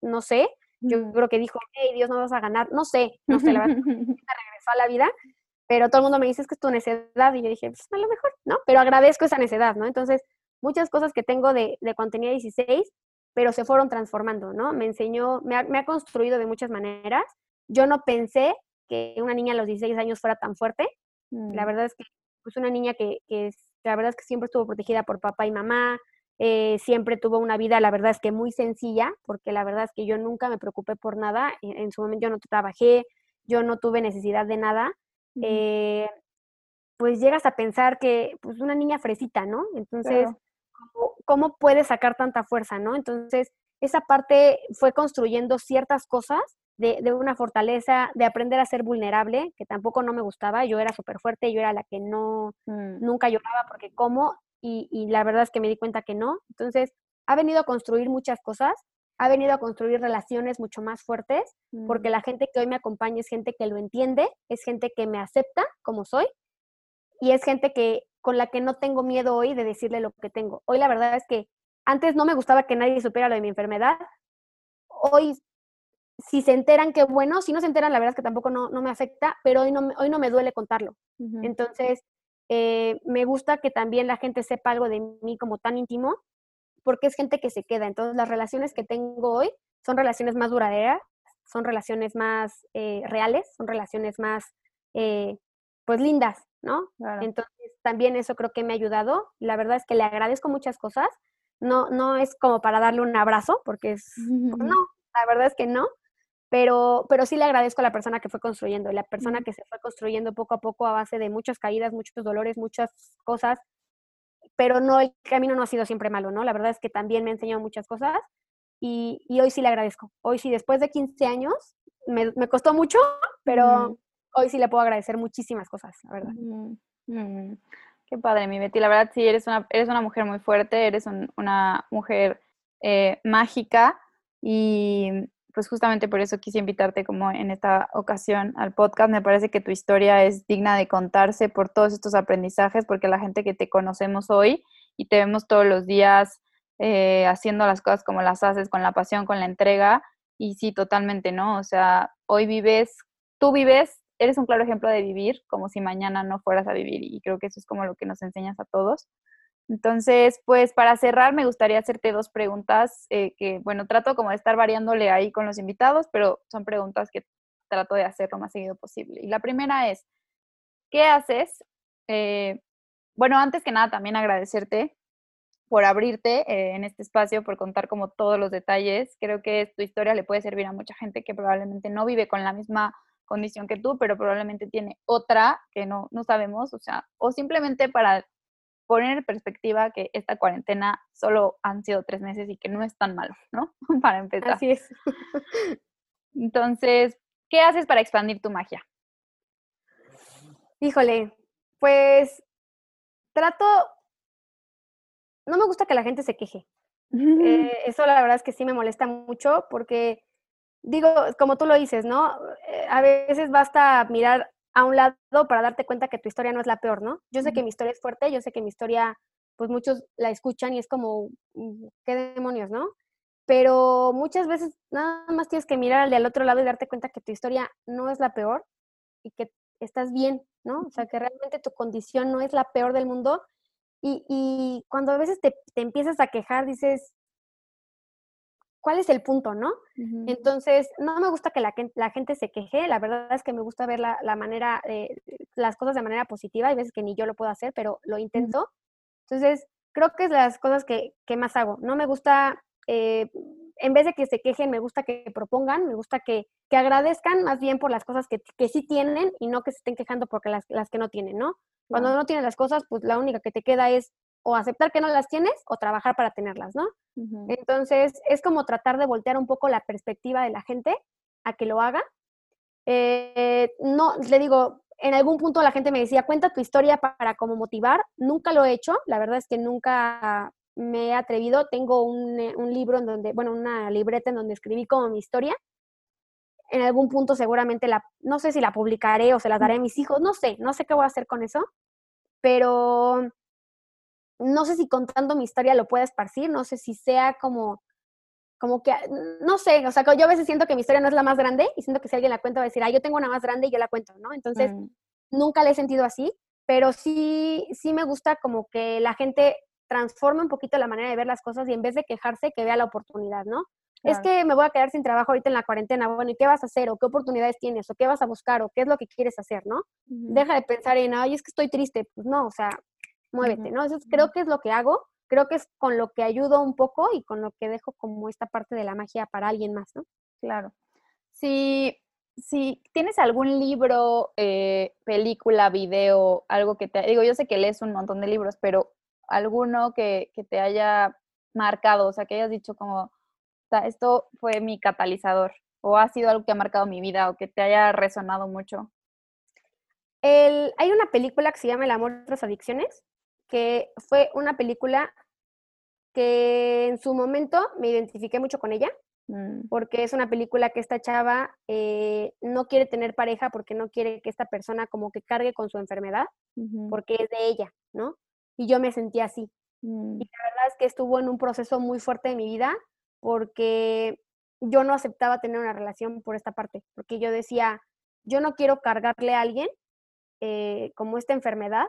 No sé, yo creo que dijo, hey, Dios, no vas a ganar. No sé, no sé, la verdad, <laughs> me regresó a la vida. Pero todo el mundo me dice, es que es tu necedad. Y yo dije, pues a lo mejor, ¿no? Pero agradezco esa necedad, ¿no? Entonces, muchas cosas que tengo de, de cuando tenía 16, pero se fueron transformando, ¿no? Me enseñó, me ha, me ha construido de muchas maneras. Yo no pensé que una niña a los 16 años fuera tan fuerte. La mm. verdad es que pues una niña que, que, la verdad es que siempre estuvo protegida por papá y mamá, eh, siempre tuvo una vida, la verdad es que muy sencilla, porque la verdad es que yo nunca me preocupé por nada, en, su momento yo no trabajé, yo no tuve necesidad de nada, eh, pues llegas a pensar que, pues una niña fresita, ¿no? Entonces, ¿cómo, ¿cómo puede sacar tanta fuerza, ¿no? Entonces, esa parte fue construyendo ciertas cosas de, una fortaleza, de aprender a ser vulnerable, que tampoco no me gustaba, yo era súper fuerte, yo era la que no, mm. nunca lloraba porque como, y, y, la verdad es que me di cuenta que no. Entonces, ha venido a construir muchas cosas, ha venido a construir relaciones mucho más fuertes, porque mm. la gente que hoy me acompaña es gente que lo entiende, es gente que me acepta como soy, y es gente que con la que no tengo miedo hoy de decirle lo que tengo. Hoy la verdad es que antes no me gustaba que nadie supiera lo de mi enfermedad. Hoy si se enteran, qué bueno, si no se enteran, la verdad es que tampoco no, me afecta, pero hoy no, hoy no me duele contarlo. Entonces, eh, me gusta que también la gente sepa algo de mí como tan íntimo, porque es gente que se queda. Entonces, las relaciones que tengo hoy son relaciones más duraderas, son relaciones más eh, reales, son relaciones más, eh, pues, lindas, ¿no? Entonces, también eso creo que me ha ayudado. La verdad es que le agradezco muchas cosas. No, no es como para darle un abrazo, porque es, pues, <laughs> no, la verdad es que no, pero, pero sí le agradezco a la persona que fue construyendo, la persona que se fue construyendo poco a poco a base de muchas caídas, muchos dolores, muchas cosas, pero no, el camino no ha sido siempre malo, ¿no? La verdad es que también me ha enseñado muchas cosas y, y hoy sí le agradezco. Hoy sí, después de 15 años, me, me costó mucho, pero hoy sí le puedo agradecer muchísimas cosas, la verdad. Mm, qué padre, mi Betty. La verdad, sí, eres una, eres una mujer muy fuerte, eres una mujer eh, mágica y pues justamente por eso quise invitarte como en esta ocasión al podcast. Me parece que tu historia es digna de contarse por todos estos aprendizajes, porque la gente que te conocemos hoy y te vemos todos los días eh, haciendo las cosas como las haces, con la pasión, con la entrega, y sí, totalmente, ¿no? O sea, hoy vives, tú vives, eres un claro ejemplo de vivir como si mañana no fueras a vivir, y creo que eso es como lo que nos enseñas a todos. Entonces, pues para cerrar, me gustaría hacerte dos preguntas eh, que, bueno, trato como de estar variándole ahí con los invitados, pero son preguntas que trato de hacer lo más seguido posible. Y la primera es, ¿qué haces? Eh, bueno, antes que nada, también agradecerte por abrirte eh, en este espacio, por contar como todos los detalles. Creo que tu historia le puede servir a mucha gente que probablemente no vive con la misma condición que tú, pero probablemente tiene otra que no, no sabemos, o sea, o simplemente para poner en perspectiva que esta cuarentena solo han sido tres meses y que no es tan malo, ¿no? <laughs> para empezar. Así es. Entonces, ¿qué haces para expandir tu magia? Híjole, pues trato, no me gusta que la gente se queje. <laughs> Eh, eso la verdad es que sí me molesta mucho porque digo, como tú lo dices, ¿no? Eh, a veces basta mirar a un lado para darte cuenta que tu historia no es la peor, ¿no? Yo sé que mi historia es fuerte, yo sé que mi historia, pues muchos la escuchan y es como, mm, ¿qué demonios, no? Pero muchas veces nada más tienes que mirar al de al otro lado y darte cuenta que tu historia no es la peor y que estás bien, ¿no? O sea, que realmente tu condición no es la peor del mundo. Y, y cuando a veces te, te empiezas a quejar, dices, cuál es el punto, ¿no? Entonces, no me gusta que la, la, gente se queje, la verdad es que me gusta ver la, manera, eh, las cosas de manera positiva, hay veces que ni yo lo puedo hacer, pero lo intento. Entonces, creo que es las cosas que, más hago. No me gusta, eh, en vez de que se quejen, me gusta que propongan, me gusta que, agradezcan más bien por las cosas que, sí tienen y no que se estén quejando porque las, las que no tienen, ¿no? Cuando no tienes las cosas, pues la única que te queda es o aceptar que no las tienes o trabajar para tenerlas, ¿no? Entonces, es como tratar de voltear un poco la perspectiva de la gente a que lo haga. Eh, no, le digo, en algún punto la gente me decía, cuenta tu historia para como motivar. Nunca lo he hecho, la verdad es que nunca me he atrevido. Tengo un, un libro en donde, bueno, una libreta en donde escribí como mi historia. en algún punto seguramente la, no sé si la publicaré o se la daré a mis hijos, no sé, no sé qué voy a hacer con eso, pero no sé si contando mi historia lo pueda esparcir, no sé si sea como, como que, no sé, o sea, yo a veces siento que mi historia no es la más grande y siento que si alguien la cuenta va a decir, ah, yo tengo una más grande y yo la cuento, ¿no? Entonces, mm. nunca la he sentido así, pero sí, sí me gusta como que la gente transforme un poquito la manera de ver las cosas y en vez de quejarse, que vea la oportunidad, ¿no? Es que me voy a quedar sin trabajo ahorita en la cuarentena, bueno, ¿y qué vas a hacer? ¿O qué oportunidades tienes? ¿O qué vas a buscar? ¿O qué es lo que quieres hacer? ¿No? Deja de pensar en, ay, es que estoy triste. Pues no, o sea, muévete, ¿no? Eso creo que es lo que hago, creo que es con lo que ayudo un poco y con lo que dejo como esta parte de la magia para alguien más, ¿no? Claro. Si, si tienes algún libro, eh, película, video, algo que te... Digo, yo sé que lees un montón de libros, pero alguno que, que te haya marcado, o sea, que hayas dicho como esto fue mi catalizador o ha sido algo que ha marcado mi vida o que te haya resonado mucho? hay una película que se llama El amor de otras adicciones, que fue una película que en su momento me identifiqué mucho con ella, mm. porque es una película que esta chava eh, no quiere tener pareja porque no quiere que esta persona como que cargue con su enfermedad, porque es de ella, ¿no? Y yo me sentí así. Mm. Y la verdad es que estuvo en un proceso muy fuerte de mi vida porque yo no aceptaba tener una relación por esta parte, porque yo decía, yo no quiero cargarle a alguien eh, como esta enfermedad,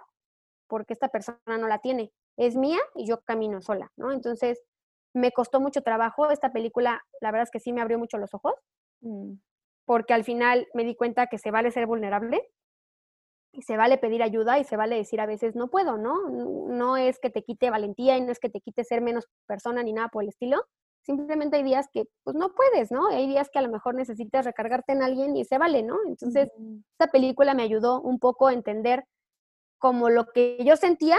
porque esta persona no la tiene, es mía y yo camino sola, ¿no? Entonces, me costó mucho trabajo, esta película, la verdad es que sí me abrió mucho los ojos, mm. porque al final me di cuenta que se vale ser vulnerable, y se vale pedir ayuda y se vale decir a veces no puedo, ¿no? No es que te quite valentía y no es que te quite ser menos persona ni nada por el estilo, simplemente hay días que pues no puedes, ¿no? Hay días que a lo mejor necesitas recargarte en alguien y se vale, ¿no? Entonces, esta película me ayudó un poco a entender como lo que yo sentía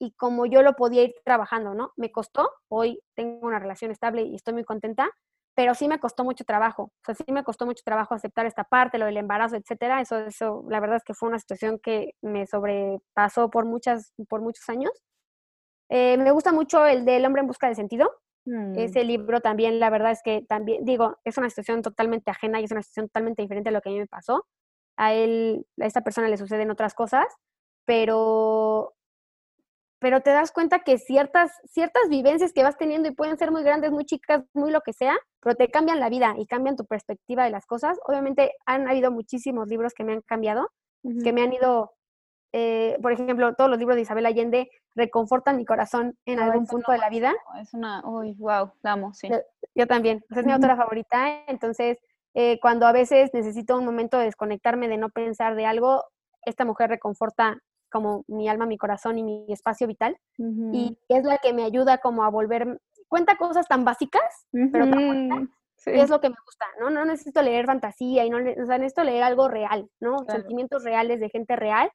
y como yo lo podía ir trabajando, ¿no? Me costó, hoy tengo una relación estable y estoy muy contenta, pero sí me costó mucho trabajo, o sea, sí me costó mucho trabajo aceptar esta parte, lo del embarazo, etcétera, eso, eso, la verdad es que fue una situación que me sobrepasó por muchas, por muchos años. Eh, me gusta mucho el del hombre en busca de sentido, Mm. Ese libro también, la verdad es que también, digo, es una situación totalmente ajena y es una situación totalmente diferente a lo que a mí me pasó. A él, a esta persona le suceden otras cosas, pero, pero te das cuenta que ciertas, ciertas vivencias que vas teniendo y pueden ser muy grandes, muy chicas, muy lo que sea, pero te cambian la vida y cambian tu perspectiva de las cosas. Obviamente han habido muchísimos libros que me han cambiado, que me han ido eh, por ejemplo, todos los libros de Isabel Allende reconfortan mi corazón en algún punto de la vida. Es una, uy, wow, la amo, sí. Yo, también, es mi autora favorita, entonces eh, cuando a veces necesito un momento de desconectarme, de no pensar de algo, esta mujer reconforta como mi alma, mi corazón y mi espacio vital. Y es la que me ayuda como a volver, cuenta cosas tan básicas, pero tan es lo que me gusta, ¿no? No necesito leer fantasía y no, o sea, necesito leer algo real, ¿no? Sentimientos reales de gente real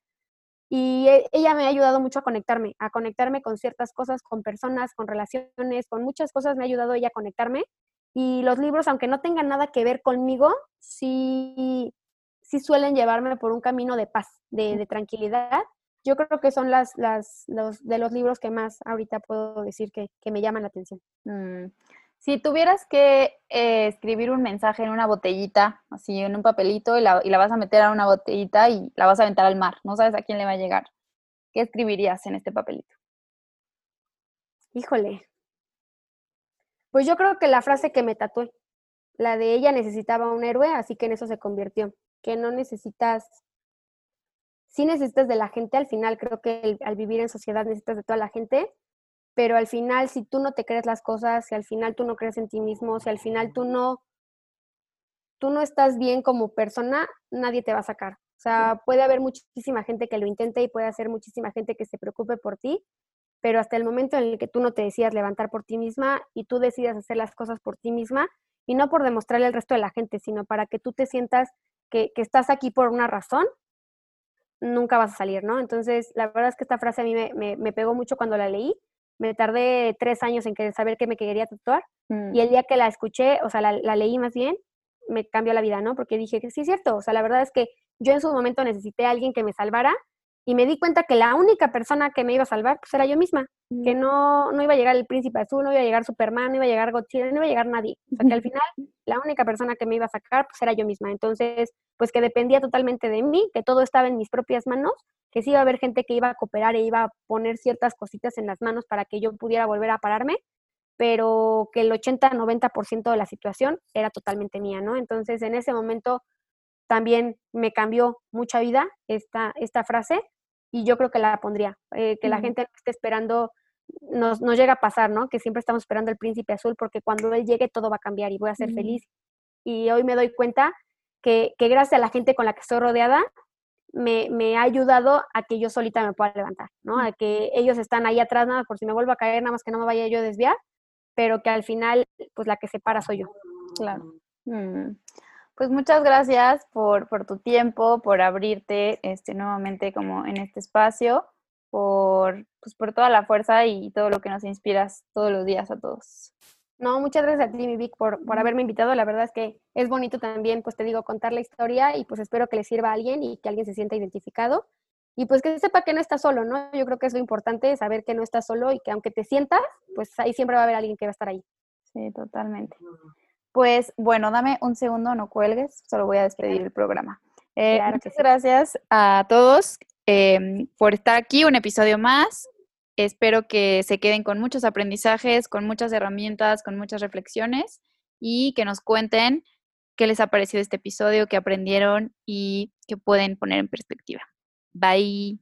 y e, ella me ha ayudado mucho a conectarme, a conectarme con ciertas cosas, con personas, con relaciones, con muchas cosas me ha ayudado ella a conectarme. Y los libros, aunque no tengan nada que ver conmigo, sí, sí suelen llevarme por un camino de paz, de, tranquilidad. Yo creo que son las, las, los, de los libros que más ahorita puedo decir que, que me llaman la atención. Mm. Si tuvieras que eh, escribir un mensaje en una botellita, así en un papelito, y la, y la, vas a meter a una botellita y la vas a aventar al mar, no sabes a quién le va a llegar, ¿qué escribirías en este papelito? Híjole. Pues yo creo que la frase que me tatué, la de ella necesitaba un héroe, así que en eso se convirtió. Que no necesitas, sí necesitas de la gente, al final creo que al vivir en sociedad necesitas de toda la gente, pero al final si tú no te crees las cosas, si al final tú no crees en ti mismo, si al final tú no, tú no estás bien como persona, nadie te va a sacar. O sea, puede haber muchísima gente que lo intente y puede haber muchísima gente que se preocupe por ti, pero hasta el momento en el que tú no te decidas levantar por ti misma y tú decidas hacer las cosas por ti misma, y no por demostrarle al resto de la gente, sino para que tú te sientas que, estás aquí por una razón, nunca vas a salir, ¿no? Entonces, la verdad es que esta frase a mí me, me pegó mucho cuando la leí me tardé tres años en saber que me quería tatuar mm. y el día que la escuché, o sea, la, leí más bien, me cambió la vida, ¿no? Porque dije que sí es cierto, o sea, la verdad es que yo en su momento necesité a alguien que me salvara y me di cuenta que la única persona que me iba a salvar pues era yo misma, que no, no iba a llegar el príncipe azul, no iba a llegar Superman, no iba a llegar Godzilla, no iba a llegar nadie. O sea, que al final la única persona que me iba a sacar pues era yo misma. Entonces, pues que dependía totalmente de mí, que todo estaba en mis propias manos, que sí iba a haber gente que iba a cooperar e iba a poner ciertas cositas en las manos para que yo pudiera volver a pararme, pero que el 80-90% de la situación era totalmente mía, ¿no? Entonces, en ese momento también me cambió mucha vida esta, esta frase y yo creo que la pondría, eh, que la gente esté esperando, nos, nos llega a pasar, ¿no? Que siempre estamos esperando el príncipe azul porque cuando él llegue todo va a cambiar y voy a ser feliz. Y hoy me doy cuenta que, que, gracias a la gente con la que estoy rodeada, me, me, ha ayudado a que yo solita me pueda levantar, ¿no? A que ellos están ahí atrás, nada, por si me vuelvo a caer, nada más que no me vaya yo a desviar, pero que al final, pues la que se para soy yo. Claro. Mm. Pues muchas gracias por, tu tiempo, por abrirte este, nuevamente como en este espacio, por, pues por toda la fuerza y todo lo que nos inspiras todos los días a todos. No, muchas gracias a ti, mi Vic, por, por haberme invitado. La verdad es que es bonito también, pues te digo, contar la historia y pues espero que le sirva a alguien y que alguien se sienta identificado. Y pues que sepa que no está solo, ¿no? Yo creo que es lo importante, saber que no estás solo y que aunque te sientas, pues ahí siempre va a haber alguien que va a estar ahí. Sí, totalmente. Pues bueno, dame un segundo, no cuelgues, solo voy a despedir el programa. Eh, muchas gracias a todos em, por estar aquí, un episodio más. Espero que se queden con muchos aprendizajes, con muchas herramientas, con muchas reflexiones y que nos cuenten qué les ha parecido este episodio, qué aprendieron y qué pueden poner en perspectiva. Bye.